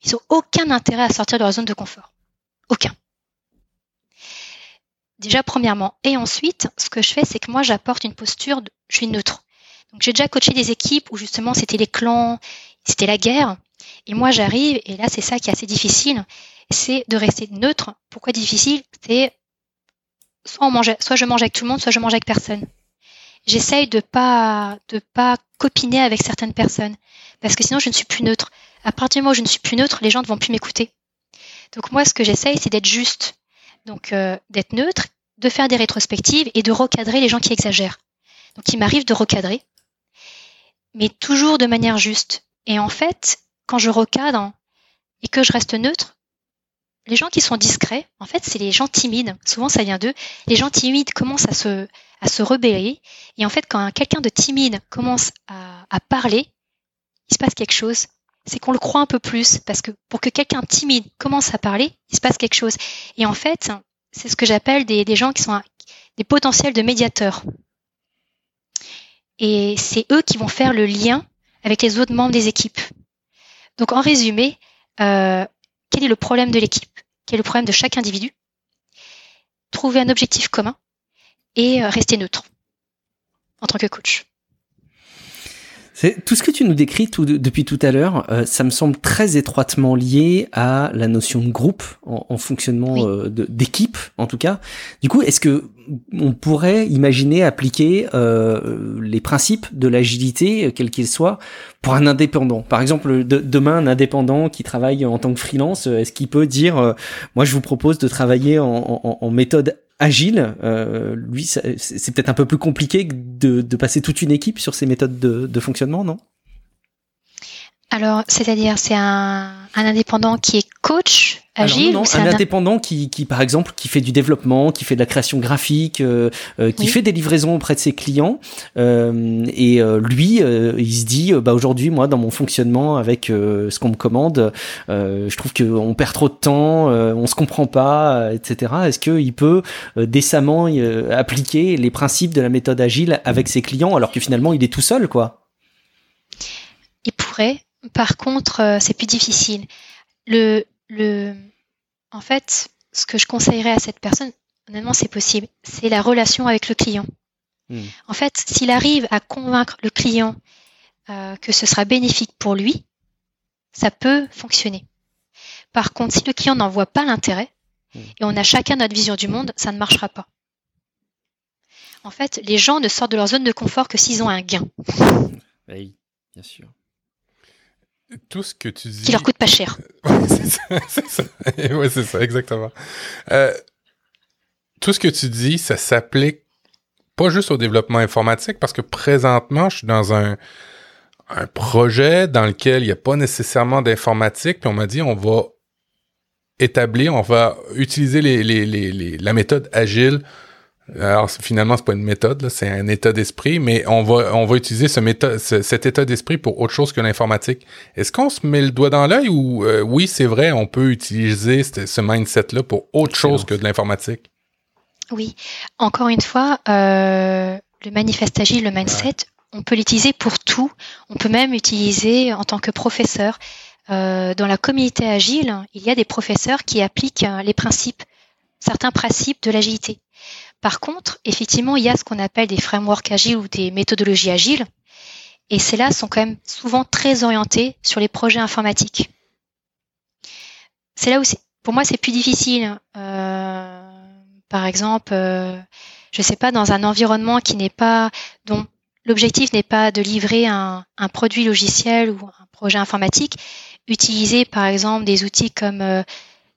ils ont aucun intérêt à sortir de leur zone de confort. Aucun. Déjà, premièrement. Et ensuite, ce que je fais, c'est que moi, j'apporte une posture, de, je suis neutre. Donc, j'ai déjà coaché des équipes où justement, c'était les clans, c'était la guerre. Et moi, j'arrive, et là, c'est ça qui est assez difficile, c'est de rester neutre. Pourquoi difficile? C'est soit soit je mange avec tout le monde, soit je mange avec personne. J'essaye de pas de pas copiner avec certaines personnes, parce que sinon, je ne suis plus neutre. À partir du moment où je ne suis plus neutre, les gens ne vont plus m'écouter. Donc moi, ce que j'essaye, c'est d'être juste. Donc euh, d'être neutre, de faire des rétrospectives et de recadrer les gens qui exagèrent. Donc il m'arrive de recadrer, mais toujours de manière juste. Et en fait, quand je recadre, et que je reste neutre, les gens qui sont discrets, en fait, c'est les gens timides. Souvent, ça vient d'eux. Les gens timides commencent à se, à se rebeller. Et en fait, quand quelqu'un de timide commence à, à parler, il se passe quelque chose. C'est qu'on le croit un peu plus. Parce que pour que quelqu'un timide commence à parler, il se passe quelque chose. Et en fait, c'est ce que j'appelle des, gens qui sont des potentiels de médiateurs. Et c'est eux qui vont faire le lien avec les autres membres des équipes. Donc en résumé, euh, quel est le problème de l'équipe? Quel est le problème de chaque individu? Trouver un objectif commun et euh, rester neutre en tant que coach. C'est tout ce que tu nous décris tout, depuis tout à l'heure, euh, ça me semble très étroitement lié à la notion de groupe en, en fonctionnement euh, d'équipe en tout cas. Du coup, est-ce que on pourrait imaginer appliquer euh, les principes de l'agilité, quels qu'ils soient, pour un indépendant? Par exemple, de, demain, un indépendant qui travaille en tant que freelance, est-ce qu'il peut dire, euh, moi, je vous propose de travailler en, en, en méthode agile, euh, lui, c'est peut-être un peu plus compliqué de, de, passer toute une équipe sur ces méthodes de, de fonctionnement, non? Alors, c'est-à-dire, c'est un, un, indépendant qui est coach agile non, un, indépendant qui, qui, par exemple, qui fait du développement, qui fait de la création graphique, euh, euh, qui oui. fait des livraisons auprès de ses clients. Euh, et lui, il se dit, bah aujourd'hui, moi, dans mon fonctionnement avec ce qu'on me commande, je trouve qu'on perd trop de temps, on se comprend pas, etc. Est-ce qu'il peut décemment appliquer les principes de la méthode agile avec ses clients alors que finalement, il est tout seul, quoi? Il pourrait, par contre, c'est plus difficile. Le, le, en fait, ce que je conseillerais à cette personne, honnêtement, c'est possible, c'est la relation avec le client. Mmh. En fait, s'il arrive à convaincre le client euh, que ce sera bénéfique pour lui, ça peut fonctionner. Par contre, si le client n'en voit pas l'intérêt, mmh. et on a chacun notre vision du monde, ça ne marchera pas. En fait, les gens ne sortent de leur zone de confort que s'ils ont un gain. Oui, bien sûr tout ce que tu dis. Qui leur coûte pas cher. c'est ça, c'est ça. ouais, c'est ça, exactement. Euh, tout ce que tu dis, ça s'applique pas juste au développement informatique, parce que présentement, je suis dans un, un projet dans lequel il n'y a pas nécessairement d'informatique, puis on m'a dit on va établir, on va utiliser les, les, les, les la méthode agile alors finalement, c'est pas une méthode, c'est un état d'esprit, mais on va on va utiliser ce méthode, ce, cet état d'esprit pour autre chose que l'informatique. Est-ce qu'on se met le doigt dans l'œil ou euh, oui, c'est vrai, on peut utiliser ce, ce mindset-là pour autre chose que de l'informatique? Oui, encore une fois, euh, le manifeste agile, le mindset, ouais. on peut l'utiliser pour tout. On peut même utiliser en tant que professeur. Euh, dans la communauté agile, il y a des professeurs qui appliquent les principes, certains principes de l'agilité. Par contre, effectivement, il y a ce qu'on appelle des frameworks agiles ou des méthodologies agiles. Et celles-là sont quand même souvent très orientées sur les projets informatiques. C'est là où, pour moi, c'est plus difficile. Euh, par exemple, euh, je ne sais pas, dans un environnement qui n'est pas, dont l'objectif n'est pas de livrer un, produit logiciel ou un projet informatique, utiliser par exemple des outils comme euh,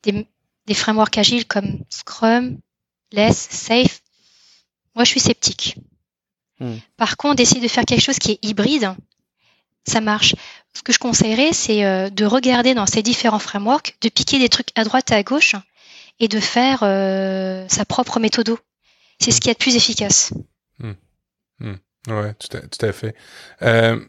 des frameworks agiles comme Scrum, less, safe, moi je suis sceptique. Hmm. Par contre, d'essayer de faire quelque chose qui est hybride, ça marche. Ce que je conseillerais, c'est euh, de regarder dans ces différents frameworks, de piquer des trucs à droite et à gauche et de faire euh, sa propre méthode. C'est ce qui est le plus efficace. Hmm. Hmm. Ouais, tout à, tout à fait. Euh,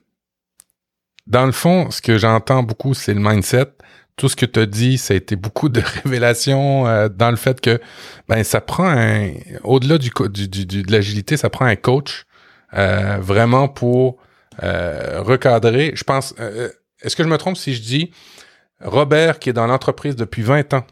dans le fond, ce que j'entends beaucoup, c'est le mindset tout ce que tu as dit, ça a été beaucoup de révélations euh, dans le fait que ben ça prend un au-delà du, de l'agilité, ça prend un coach euh, vraiment pour euh, recadrer. Je pense est-ce que je me trompe si je dis Robert qui est dans l'entreprise depuis 20 ans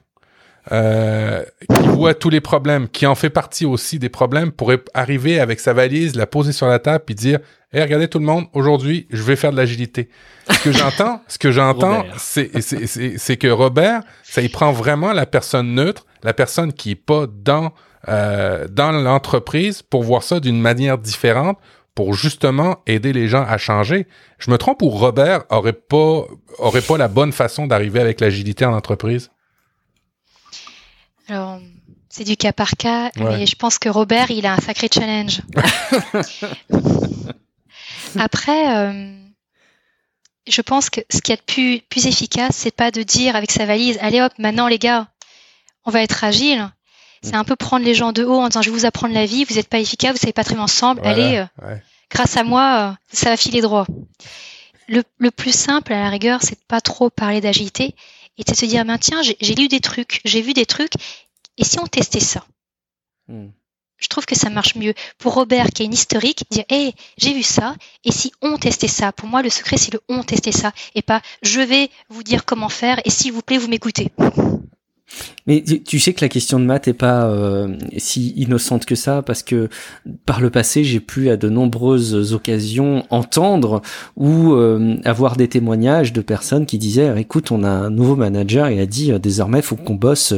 qui voit tous les problèmes, qui en fait partie aussi des problèmes, pourrait arriver avec sa valise, la poser sur la table, puis dire Hey, regardez tout le monde, aujourd'hui, je vais faire de l'agilité. Ce que j'entends, ce que j'entends, c'est, c'est, que Robert, ça y prend vraiment la personne neutre, la personne qui est pas dans, euh, dans l'entreprise pour voir ça d'une manière différente, pour justement aider les gens à changer. Je me trompe ou Robert aurait pas, aurait pas la bonne façon d'arriver avec l'agilité en entreprise? Alors, c'est du cas par cas, ouais. mais je pense que Robert, il a un sacré challenge. Après, euh, je pense que ce qui est plus, plus efficace, c'est pas de dire avec sa valise, allez hop, maintenant les gars, on va être agile. C'est un peu prendre les gens de haut en disant, je vais vous apprendre la vie, vous n'êtes pas efficace, vous savez pas très ensemble, allez, euh, grâce à moi, euh, ça va filer droit. Le, le plus simple, à la rigueur, c'est de pas trop parler d'agilité et de se dire, ben tiens, j'ai lu des trucs, j'ai vu des trucs, et si on testait ça? Hmm. Je trouve que ça marche mieux. Pour Robert, qui a une historique, dire, hé, j'ai vu ça, et si on testait ça? Pour moi, le secret, c'est le on testait ça, et pas je vais vous dire comment faire, et s'il vous plaît, vous m'écoutez. Mais tu sais que la question de maths est pas euh, si innocente que ça parce que par le passé j'ai pu à de nombreuses occasions entendre ou euh, avoir des témoignages de personnes qui disaient écoute on a un nouveau manager et a dit euh, désormais faut qu'on bosse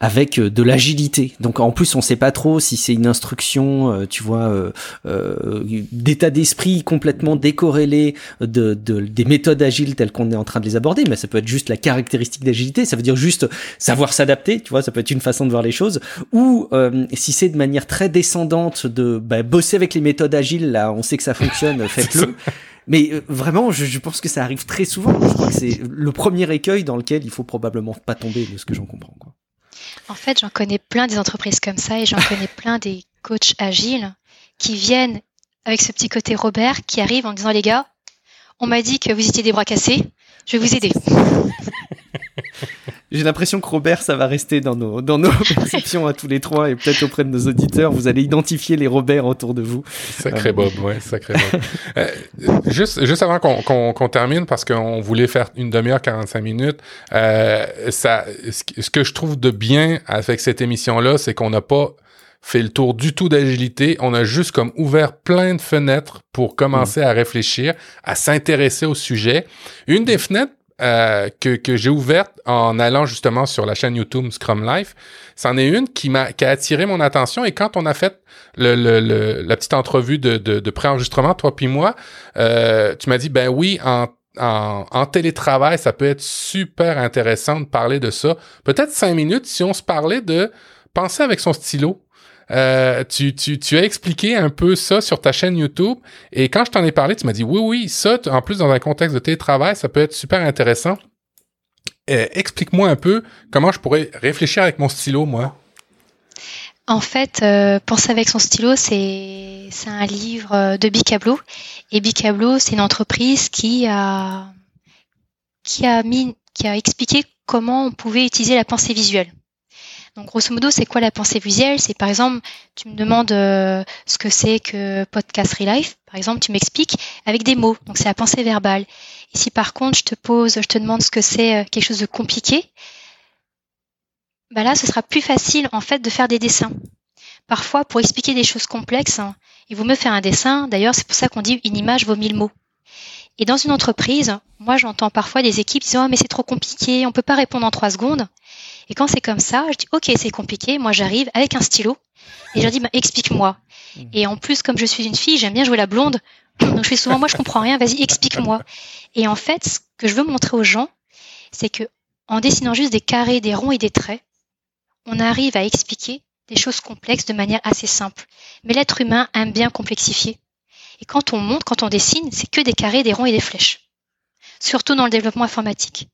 avec euh, de l'agilité. Donc en plus on sait pas trop si c'est une instruction, euh, tu vois, euh, euh d'état d'esprit complètement décorrélé de, de, des méthodes agiles telles qu'on est en train de les aborder, mais ça peut être juste la caractéristique d'agilité, ça veut dire juste savoir s'adapter, tu vois, ça peut être une façon de voir les choses, ou si c'est de manière très descendante de bah, bosser avec les méthodes agiles, là on sait que ça fonctionne, faites-le. Mais vraiment, je, je, pense que ça arrive très souvent. Je crois que c'est le premier écueil dans lequel il faut probablement pas tomber, de ce que j'en comprends. Quoi. En fait, j'en connais plein des entreprises comme ça et j'en connais plein des coachs agiles qui viennent avec ce petit côté Robert qui arrive en disant les gars, on m'a dit que vous étiez des bras cassés, je vais vous aider. J'ai l'impression que Robert, ça va rester dans nos, dans nos perceptions à tous les trois et peut-être auprès de nos auditeurs. Vous allez identifier les Robert autour de vous. Sacré Bob, ouais, sacré Bob. euh, juste, juste avant qu'on qu'on termine, parce qu'on voulait faire une demi-heure, 45 minutes, euh, ça, ce que je trouve de bien avec cette émission-là, c'est qu'on n'a pas fait le tour du tout d'agilité. On a juste comme ouvert plein de fenêtres pour commencer à réfléchir, à s'intéresser au sujet. Une des fenêtres euh, que, que j'ai ouverte en allant justement sur la chaîne YouTube Scrum Life, c'en est une qui m'a qui a attiré mon attention et quand on a fait le, le, la petite entrevue de, de, de préenregistrement, toi puis moi, euh, tu m'as dit ben oui en en, en, télétravail, ça peut être super intéressant de parler de ça. Peut-être cinq minutes si on se parlait de penser avec son stylo. Euh, tu, tu, tu, as expliqué un peu ça sur ta chaîne YouTube et quand je t'en ai parlé, tu m'as dit oui, oui, ça, en plus dans un contexte de télétravail, ça peut être super intéressant. Euh, explique-moi un peu comment je pourrais réfléchir avec mon stylo, moi. En fait, euh, Penser avec son stylo, c'est un livre euh, de Bicablo. Et Bicablo, c'est une entreprise qui a, qui, a mis, qui a expliqué comment on pouvait utiliser la pensée visuelle. Donc grosso modo, c'est quoi la pensée visuelle? C'est par exemple, tu me demandes euh, ce que c'est que podcast relife. Par exemple, tu m'expliques avec des mots. Donc c'est la pensée verbale. Et si par contre je te pose, je te demande ce que c'est euh, quelque chose de compliqué, bah là, ce sera plus facile en fait de faire des dessins. Parfois, pour expliquer des choses complexes, hein, il vaut mieux faire un dessin. D'ailleurs, c'est pour ça qu'on dit une image vaut mille mots. Et dans une entreprise, moi j'entends parfois des équipes disant oh, mais c'est trop compliqué, on peut pas répondre en trois secondes. Et quand c'est comme ça, je dis ok c'est compliqué, moi j'arrive avec un stylo et je leur dis bah, explique-moi. Mmh. Et en plus comme je suis une fille, j'aime bien jouer la blonde, donc je fais souvent moi je comprends rien, vas-y explique-moi. Et en fait ce que je veux montrer aux gens, c'est que en dessinant juste des carrés, des ronds et des traits, on arrive à expliquer des choses complexes de manière assez simple. Mais l'être humain aime bien complexifier. Et quand on monte, quand on dessine, c'est que des carrés, des ronds et des flèches. Surtout dans le développement informatique.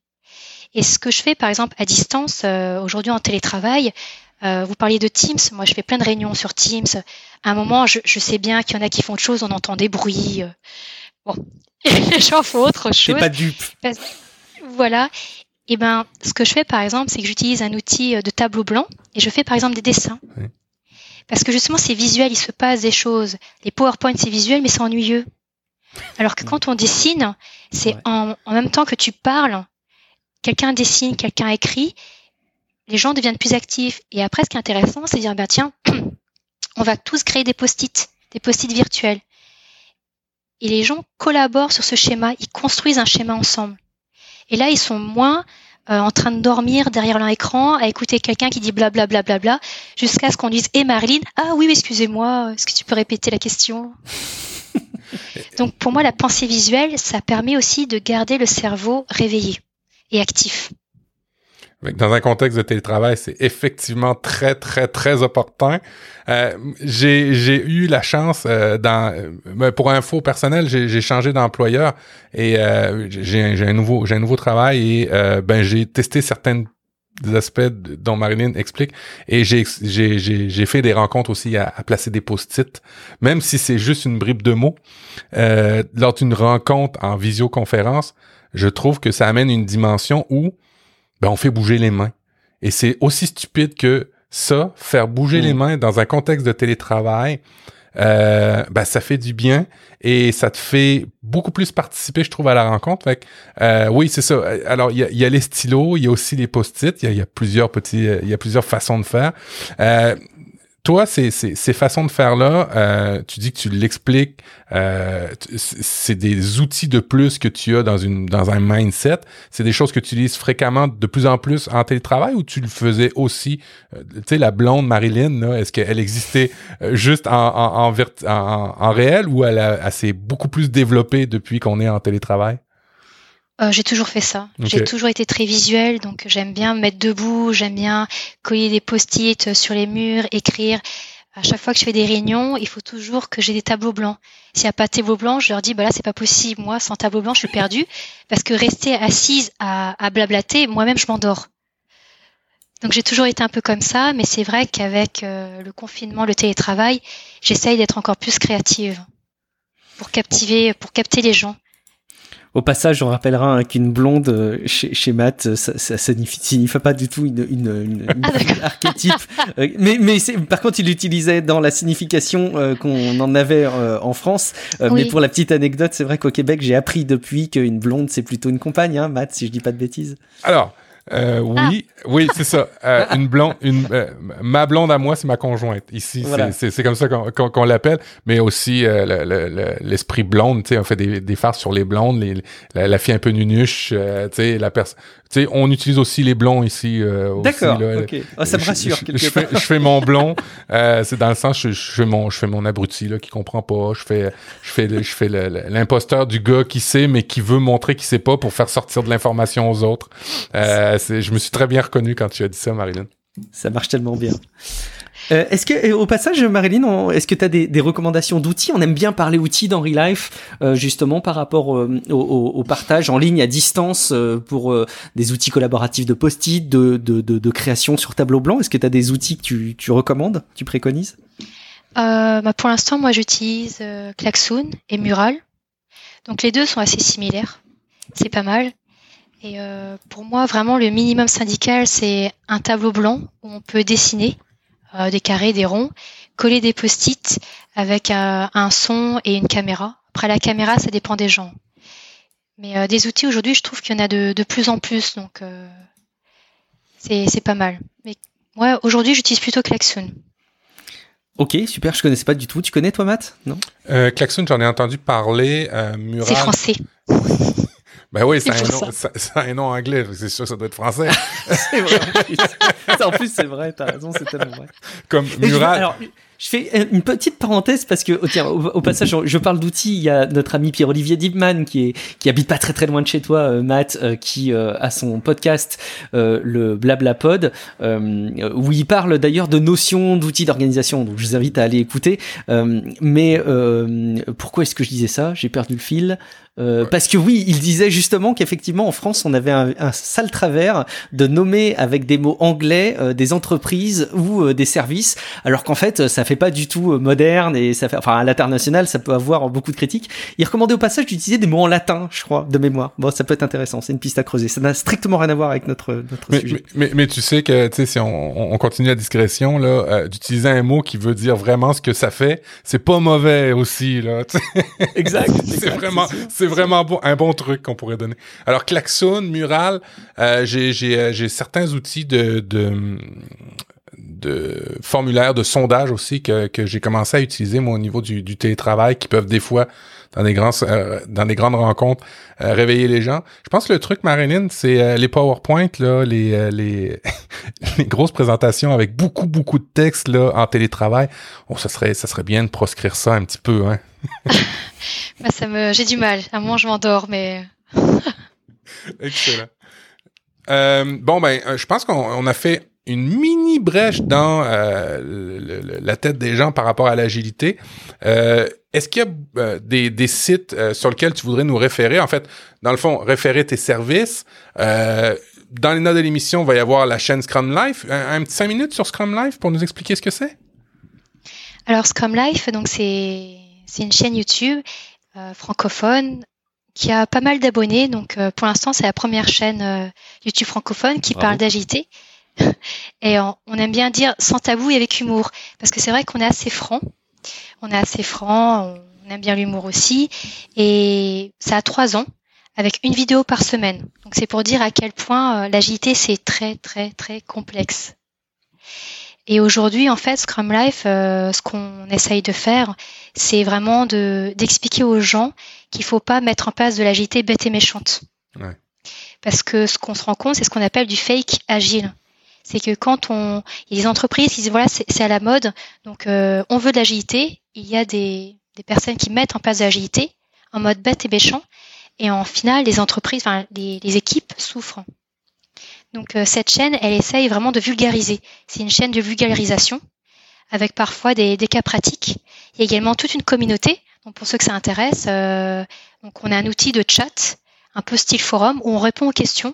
Et ce que je fais, par exemple, à distance, euh, aujourd'hui en télétravail, euh, vous parliez de Teams. Moi, je fais plein de réunions sur Teams. À un moment, je, je sais bien qu'il y en a qui font autre chose. On entend des bruits. Euh. Bon, j'en fais autre chose. C'est pas dupe. Voilà. Et ben, ce que je fais, par exemple, c'est que j'utilise un outil de tableau blanc et je fais, par exemple, des dessins. Oui. Parce que justement, c'est visuel, il se passe des choses. Les PowerPoint, c'est visuel, mais c'est ennuyeux. Alors que quand on dessine, c'est en, en, même temps que tu parles, quelqu'un dessine, quelqu'un écrit, les gens deviennent plus actifs. Et après, ce qui est intéressant, c'est de dire, ben tiens, on va tous créer des post-it, des post-it virtuels. Et les gens collaborent sur ce schéma, ils construisent un schéma ensemble. Et là, ils sont moins euh, en train de dormir derrière leur écran, à écouter quelqu'un qui dit blablabla, bla, bla, bla, jusqu'à ce qu'on dise Et Marilyn, ah oui, excusez-moi, est-ce que tu peux répéter la question? Donc pour moi, la pensée visuelle, ça permet aussi de garder le cerveau réveillé actif. Dans un contexte de télétravail, c'est effectivement très, très, très opportun. Euh, j'ai eu la chance, euh, dans, euh, pour info personnel, j'ai changé d'employeur et euh, j'ai un nouveau un nouveau travail et euh, ben j'ai testé certaines aspects dont Marilyn explique et j'ai fait des rencontres aussi à, à placer des post-it, même si c'est juste une bribe de mots. lors d'une rencontre en visioconférence, je trouve que ça amène une dimension où ben, on fait bouger les mains. Et c'est aussi stupide que ça, faire bouger les mm. mains dans un contexte de télétravail, euh, ben, ça fait du bien et ça te fait beaucoup plus participer, je trouve, à la rencontre. Fait euh, oui, c'est ça. Alors, il y a, les stylos, il y a aussi les post-it, il y, a, plusieurs petits, il y a plusieurs façons de faire. Euh, toi, ces, ces, façons de faire-là, euh, tu dis que tu l'expliques, euh, c'est des outils de plus que tu as dans, une, dans un mindset. C'est des choses que tu utilises fréquemment de plus en plus en télétravail ou tu le faisais aussi? Euh, tu sais, la blonde Marilyn, est-ce qu'elle existait juste en, en, en, en, réel ou elle, elle s'est beaucoup plus développée depuis qu'on est en télétravail? Euh, j'ai toujours fait ça. J'ai toujours été très visuel, donc j'aime bien me mettre debout, j'aime bien coller des post-it sur les murs, écrire. À chaque fois que je fais des réunions, il faut toujours que j'ai des tableaux blancs. S'il n'y a pas de tableau blanc, je leur dis bah là c'est pas possible. Moi, sans tableau blanc, je suis perdue parce que rester assise à, à blablater, moi-même je m'endors. Donc j'ai toujours été un peu comme ça, mais c'est vrai qu'avec euh, le confinement, le télétravail, j'essaye d'être encore plus créative pour captiver, pour capter les gens. Au passage, on rappellera hein, qu'une blonde euh, chez, chez Matt, euh, ça, ça, signifie, pas du tout une, une, une, une ah, archétype. Euh, mais mais par contre, il l'utilisait dans la signification qu'on en avait en France. Mais pour la petite anecdote, c'est vrai qu'au Québec, j'ai appris depuis qu'une blonde, c'est plutôt une compagne, hein, Matt, si je dis pas de bêtises. Alors, euh, oui, ah. oui, c'est ça. Euh, une blonde, une euh, ma blonde à moi, c'est ma conjointe. Ici, c'est comme ça qu'on l'appelle. Mais aussi l'esprit blonde, tu sais, on fait des, des farces sur les blondes, les, la, fille un peu nunuche, tu sais, la personne sais, on utilise aussi les blonds ici. Euh, D'accord. Oh, ça me rassure. Je, je, fais, je, fais, mon blond. Euh, c'est dans le sens, je, je, fais mon, je fais mon abruti là, qui comprend pas. Je fais, je fais, je fais l'imposteur du gars qui sait mais qui veut montrer qu'il sait pas pour faire sortir de l'information aux autres. Euh, je me suis très bien reconnu quand tu as dit ça, Marilyn. Ça marche tellement bien. Euh, est-ce que, au passage, Marilyn, est-ce que tu as des, recommandations d'outils? On aime bien parler outils dans Real Life, euh, justement par rapport euh, au, partage en ligne à distance euh, pour des outils collaboratifs de post-it, de, création sur tableau blanc. Est-ce que tu as des outils que tu, tu recommandes, tu préconises? Bah Pour l'instant, moi, j'utilise Klaxoon et Mural. Donc les deux sont assez similaires. C'est pas mal. Et pour moi, vraiment, le minimum syndical, c'est un tableau blanc où on peut dessiner euh, des carrés, des ronds, coller des post-it avec euh, un son et une caméra. Après la caméra, ça dépend des gens. Mais euh, des outils aujourd'hui, je trouve qu'il y en a de, de, plus en plus, donc c'est pas mal. Mais moi, aujourd'hui, j'utilise plutôt Klaxon. Ok, super, je connaissais pas du tout. Tu connais toi, Matt? Non? Euh, Klaxon, j'en ai entendu parler. Euh, C'est français. Ben oui, c'est un, nom, un nom anglais, c'est sûr que ça doit être français. c'est vrai. En plus, c'est vrai, t'as raison, c'est tellement vrai. Comme Murat. Je fais une petite parenthèse parce que au, passage, je parle d'outils. Il y a notre ami Pierre-Olivier Dibman qui qui habite pas très très loin de chez toi, euh, Matt, euh, qui euh, a son podcast le Blabla Pod où il parle d'ailleurs de notions d'outils d'organisation. Donc je vous invite à aller écouter. mais pourquoi est-ce que je disais ça? J'ai perdu le fil. Parce que oui, il disait justement qu'effectivement en France, on avait un, sale travers de nommer avec des mots anglais des entreprises ou des services, alors qu'en fait, ça fait pas du tout moderne et ça fait, enfin, à l'international, ça peut avoir beaucoup de critiques. Il recommandait au passage d'utiliser des mots en latin, je crois, de mémoire. Bon, ça peut être intéressant, c'est une piste à creuser. Ça n'a strictement rien à voir avec notre, notre mais, sujet. Mais, mais, tu sais que, tu sais, si on, on, continue la discrétion, là, d'utiliser un mot qui veut dire vraiment ce que ça fait, c'est pas mauvais aussi, là. exact. c'est vraiment, c'est vraiment un bon truc qu'on pourrait donner. Alors, Klaxon, Mural, euh, euh, j'ai certains outils de, de, de formulaires de sondage aussi que, que j'ai commencé à utiliser moi au niveau du, du télétravail qui peuvent des fois dans des grands euh, dans des grandes rencontres réveiller les gens. Je pense que le truc Marilyn, c'est les PowerPoint là, les les, les grosses présentations avec beaucoup beaucoup de textes là en télétravail. Oh, ça serait ça serait bien de proscrire ça un petit peu hein. ça me, j'ai du mal. À un moment, je m'endors, mais. Excellent. Euh, bon, ben, euh, je pense qu'on a fait une mini brèche dans euh, la tête des gens par rapport à l'agilité. Euh, Est-ce qu'il y a euh, des, des, sites sur lesquels tu voudrais nous référer? En fait, dans le fond, référer tes services. dans les notes de l'émission, il va y avoir la chaîne Scrum Life. Un, un petit cinq minutes sur Scrum Life pour nous expliquer ce que c'est? Alors, Scrum Life, donc c'est une chaîne YouTube francophone qui a pas mal d'abonnés. Donc, pour l'instant, c'est la première chaîne YouTube francophone qui Bravo. parle d'agilité. Et on, on, aime bien dire sans tabou et avec humour, parce que c'est vrai qu'on est assez franc. On est assez franc, on aime bien l'humour aussi. Et ça a trois ans, avec une vidéo par semaine. Donc c'est pour dire à quel point euh, l'agilité c'est très très très complexe. Et aujourd'hui, en fait, Scrum Life, euh, ce qu'on essaye de faire, c'est vraiment de d'expliquer aux gens qu'il faut pas mettre en place de l'agilité bête et méchante. Ouais. Parce que ce qu'on se rend compte, c'est ce qu'on appelle du fake agile c'est que quand on, des entreprises qui disent voilà c'est à la mode, donc euh, on veut de l'agilité, il y a des, des, personnes qui mettent en place de l'agilité en mode bête et méchant, et en final les entreprises, enfin les, les équipes souffrent. Donc euh, cette chaîne, elle essaye vraiment de vulgariser. C'est une chaîne de vulgarisation avec parfois des, des, cas pratiques. Il y a également toute une communauté. Donc pour ceux que ça intéresse, euh, donc on a un outil de chat, un peu style forum, où on répond aux questions.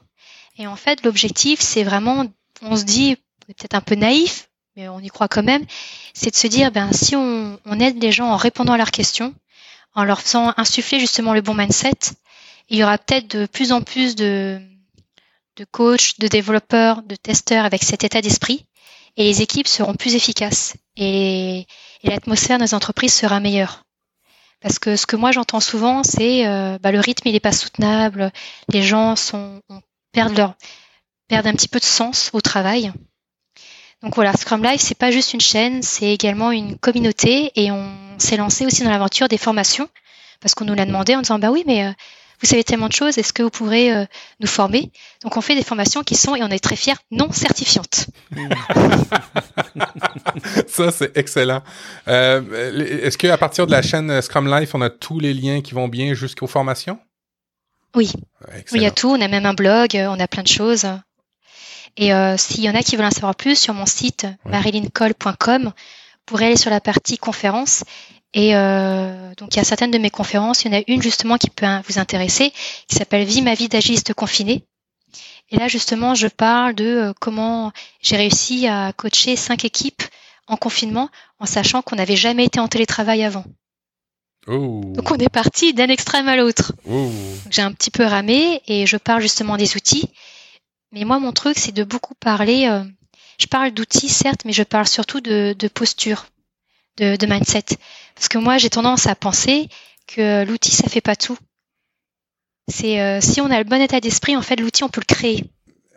Et en fait, l'objectif, c'est vraiment on se dit, peut-être un peu naïf, mais on y croit quand même, c'est de se dire, ben, si on, aide les gens en répondant à leurs questions, en leur faisant insuffler justement le bon mindset, il y aura peut-être de plus en plus de, coachs, de développeurs, de testeurs avec cet état d'esprit, et les équipes seront plus efficaces, et, et l'atmosphère des entreprises sera meilleure. Parce que ce que moi j'entends souvent, c'est euh, bah, le rythme il est pas soutenable, les gens sont perdent leur perdent un petit peu de sens au travail. Donc voilà, Scrum Life, c'est pas juste une chaîne, c'est également une communauté et on s'est lancé aussi dans l'aventure des formations parce qu'on nous l'a demandé en disant bah oui, mais euh, vous savez tellement de choses, est-ce que vous pourrez euh, nous former? Donc on fait des formations qui sont, et on est très fiers, non certifiantes. Ça, c'est excellent. Euh, est-ce qu'à partir de la chaîne Scrum Life, on a tous les liens qui vont bien jusqu'aux formations? Oui. oui, il y a tout, on a même un blog, on a plein de choses. Et euh, s'il y en a qui veulent en savoir plus, sur mon site ouais. marilyncole.com, vous pourrez aller sur la partie conférences. Et euh, donc il y a certaines de mes conférences, il y en a une justement qui peut vous intéresser, qui s'appelle Vie ma vie d'agiste confiné. Et là justement, je parle de euh, comment j'ai réussi à coacher cinq équipes en confinement, en sachant qu'on n'avait jamais été en télétravail avant. Oh. Donc on est parti d'un extrême à l'autre. Oh. J'ai un petit peu ramé et je parle justement des outils. Mais moi, mon truc, c'est de beaucoup parler. Euh, je parle d'outils, certes, mais je parle surtout de, de posture, de, de, mindset. Parce que moi, j'ai tendance à penser que l'outil, ça fait pas tout. C'est euh, si on a le bon état d'esprit, en fait, l'outil, on peut le créer.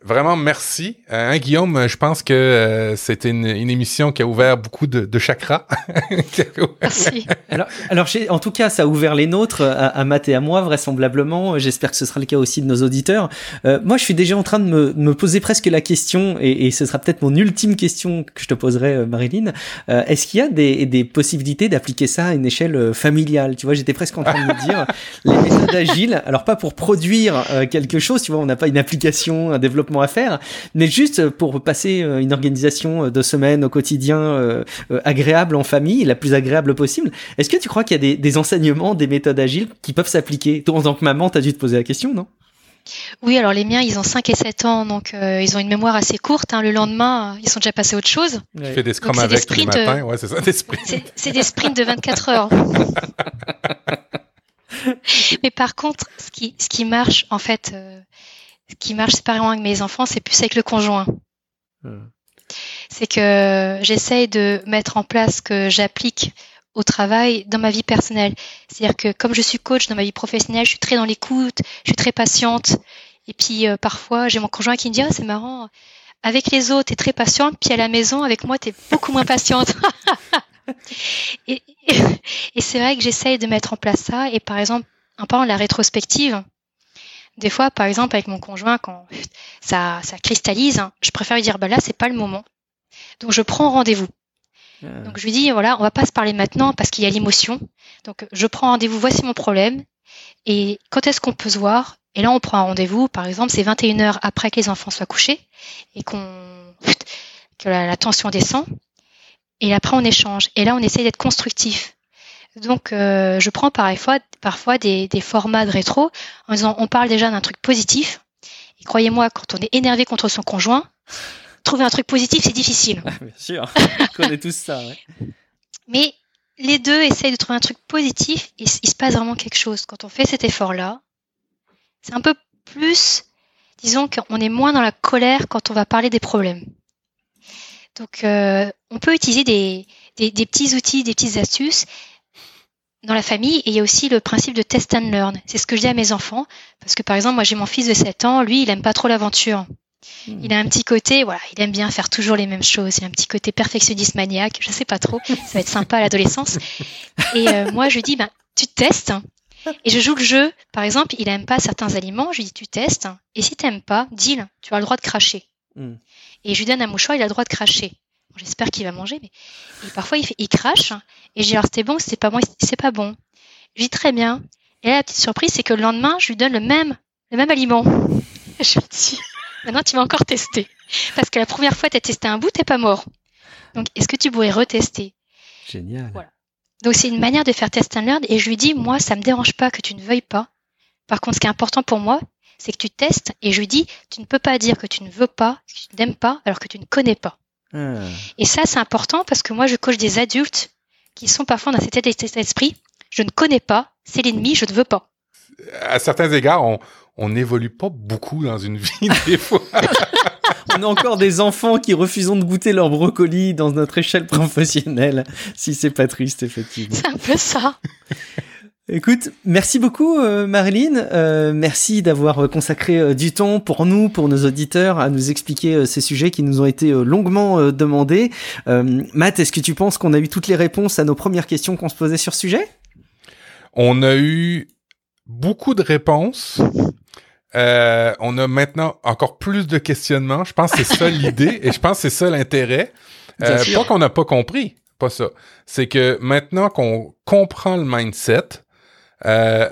Vraiment, merci. Euh, hein, Guillaume, je pense que euh, c'était une, une, émission qui a ouvert beaucoup de, de chakras. merci. Alors, alors en tout cas, ça a ouvert les nôtres à, à Matt et à moi, vraisemblablement. J'espère que ce sera le cas aussi de nos auditeurs. Euh, moi, je suis déjà en train de me, me poser presque la question, et, et ce sera peut-être mon ultime question que je te poserai, euh, Marilyn. Euh, Est-ce qu'il y a des, des possibilités d'appliquer ça à une échelle euh, familiale? Tu vois, j'étais presque en train de me dire, les méthodes agiles, alors pas pour produire quelque chose, tu vois, on n'a pas une application, un développement à faire, mais juste pour passer une organisation de semaine au quotidien euh, agréable en famille, la plus agréable possible. Est-ce que tu crois qu'il y a des, des, enseignements, des méthodes agiles qui peuvent s'appliquer? Toi, en tant que maman, tu as dû te poser la question, non? Oui, alors les miens, ils ont 5 et 7 ans, donc euh, ils ont une mémoire assez courte. Hein. Le lendemain, ils sont déjà passés à autre chose. Tu fais des scrums avec tous les matins, ouais, c'est ça, des sprints. C'est des sprints de 24 heures. Mais par contre, ce qui, ce qui marche, en fait, euh, ce qui marche séparément avec mes enfants, c'est plus avec le conjoint. Hum. C'est que j'essaye de mettre en place que j'applique au travail dans ma vie personnelle. C'est-à-dire que comme je suis coach dans ma vie professionnelle, je suis très dans l'écoute, je suis très patiente. Et puis euh, parfois, j'ai mon conjoint qui me dit ah, c'est marrant, avec les autres, tu es très patiente, puis à la maison, avec moi, tu es beaucoup moins patiente. et, et, et c'est vrai que j'essaye de mettre en place ça. Et par exemple, en parlant de la rétrospective, des fois, par exemple, avec mon conjoint, quand ça, ça cristallise, hein, je préfère lui dire, bah là, c'est pas le moment. Donc, je prends rendez-vous. Euh... Donc, je lui dis, voilà, on va pas se parler maintenant parce qu'il y a l'émotion. Donc, je prends rendez-vous, voici mon problème. Et quand est-ce qu'on peut se voir? Et là, on prend un rendez-vous, par exemple, c'est 21 heures après que les enfants soient couchés et qu'on que la, tension descend. Et après, on échange. Et là, on essaye d'être constructif. Donc, euh, je prends parfois, parfois des, des, formats de rétro en disant, on parle déjà d'un truc positif. Et croyez-moi, quand on est énervé contre son conjoint, trouver un truc positif, c'est difficile. Ah, bien sûr, on connaît tous ça. Ouais. Mais les deux essayent de trouver un truc positif et il se passe vraiment quelque chose. Quand on fait cet effort-là, c'est un peu plus, disons qu'on est moins dans la colère quand on va parler des problèmes. Donc, euh, on peut utiliser des, des, des, petits outils, des petites astuces dans la famille. Et il y a aussi le principe de test and learn. C'est ce que je dis à mes enfants. Parce que, par exemple, moi, j'ai mon fils de 7 ans. Lui, il aime pas trop l'aventure. Hmm. Il a un petit côté, voilà, il aime bien faire toujours les mêmes choses. Il a un petit côté perfectionniste maniaque. Je sais pas trop. Ça va être sympa à l'adolescence. Et euh, moi, je lui dis, ben, tu testes. Et je joue le jeu. Par exemple, il aime pas certains aliments. Je lui dis, tu testes. Et si t'aimes pas, dis-le. Tu as le droit de cracher. Hmm. Et je lui donne un mouchoir, il a le droit de cracher. J'espère qu'il va manger, mais parfois il, fait, il crache. Et je dis alors c'était bon, c'est pas bon, c'est pas bon. Je dis très bien. Et là, la petite surprise, c'est que le lendemain, je lui donne le même, le même aliment. Je lui dis maintenant tu vas encore tester, parce que la première fois tu as testé un bout, t'es pas mort. Donc est-ce que tu pourrais retester? Génial. Voilà. Donc c'est une manière de faire test and learn. Et je lui dis moi, ça me dérange pas que tu ne veuilles pas. Par contre, ce qui est important pour moi, c'est que tu testes et je lui dis, tu ne peux pas dire que tu ne veux pas, que tu n'aimes pas, alors que tu ne connais pas. Ah. Et ça, c'est important parce que moi, je coach des adultes qui sont parfois dans cet état d'esprit, je ne connais pas, c'est l'ennemi, je ne veux pas. À certains égards, on n'évolue pas beaucoup dans une vie, des fois. on a encore des enfants qui refusent de goûter leur brocoli dans notre échelle professionnelle, si c'est pas triste, effectivement. C'est un peu ça. Écoute, merci beaucoup euh, Marilyn, euh, merci d'avoir consacré euh, du temps pour nous, pour nos auditeurs, à nous expliquer ces sujets qui nous ont été longuement demandés. Matt, est-ce que tu penses qu'on a eu toutes les réponses à nos premières questions qu'on se posait sur ce sujet? On a eu beaucoup de réponses. on a maintenant encore plus de questionnements. Je pense que c'est ça l'idée et je pense que c'est ça l'intérêt. pas qu'on n'a pas compris, pas ça. C'est que maintenant qu'on comprend le mindset, euh,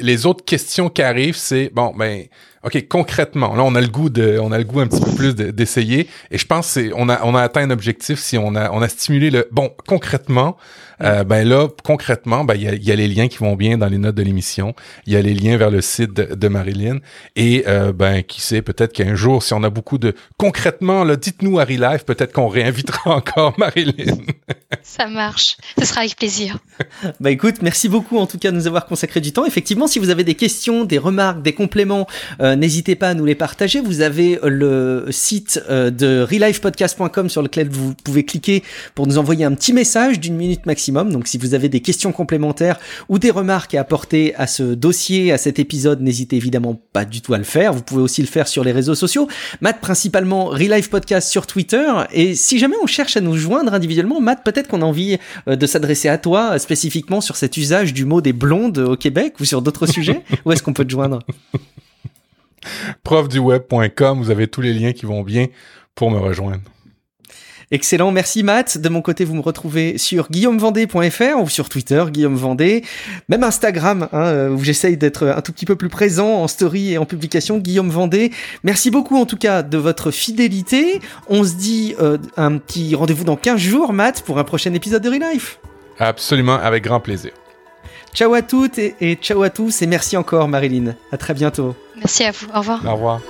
les autres questions qui arrivent, c'est bon, ben, ok, concrètement, là, on a le goût de, on a le goût un petit peu plus d'essayer, et je pense c'est, on a, on a atteint un objectif si on a, on a stimulé le, bon, concrètement, euh, ben là, concrètement, ben il y a, y a, les liens qui vont bien dans les notes de l'émission, il y a les liens vers le site de, de Marilyn, et euh, ben qui sait, peut-être qu'un jour, si on a beaucoup de, concrètement, là, dites-nous Harry Live, peut-être qu'on réinvitera encore Marilyn. Ça marche, ce sera avec plaisir. bah écoute, merci beaucoup en tout cas de nous avoir consacré du temps. Effectivement, si vous avez des questions, des remarques, des compléments, euh, n'hésitez pas à nous les partager. Vous avez le site euh, de relifepodcast.com sur lequel vous pouvez cliquer pour nous envoyer un petit message d'une minute maximum. Donc si vous avez des questions complémentaires ou des remarques à apporter à ce dossier, à cet épisode, n'hésitez évidemment pas du tout à le faire. Vous pouvez aussi le faire sur les réseaux sociaux. Matt principalement Relife Podcast sur Twitter. Et si jamais on cherche à nous joindre individuellement, Matt, peut-être qu'on a envie euh, de s'adresser à toi spécifiquement sur cet usage du mot des blondes au Québec ou sur d'autres sujets. Où est-ce qu'on peut te joindre? profduweb.com, vous avez tous les liens qui vont bien pour me rejoindre. Excellent, merci Matt. De mon côté, vous me retrouvez sur guillaumevendée.fr ou sur Twitter, Guillaume Vendée, même Instagram, hein, euh, où j'essaye d'être un tout petit peu plus présent en story et en publication, Guillaume Vendée. Merci beaucoup en tout cas de votre fidélité. On se dit euh, un petit rendez-vous dans 15 jours, Matt, pour un prochain épisode de Relife. Absolument, avec grand plaisir. Ciao à toutes et, et ciao à tous et merci encore Marilyn. À très bientôt. Merci à vous. Au revoir. Au revoir.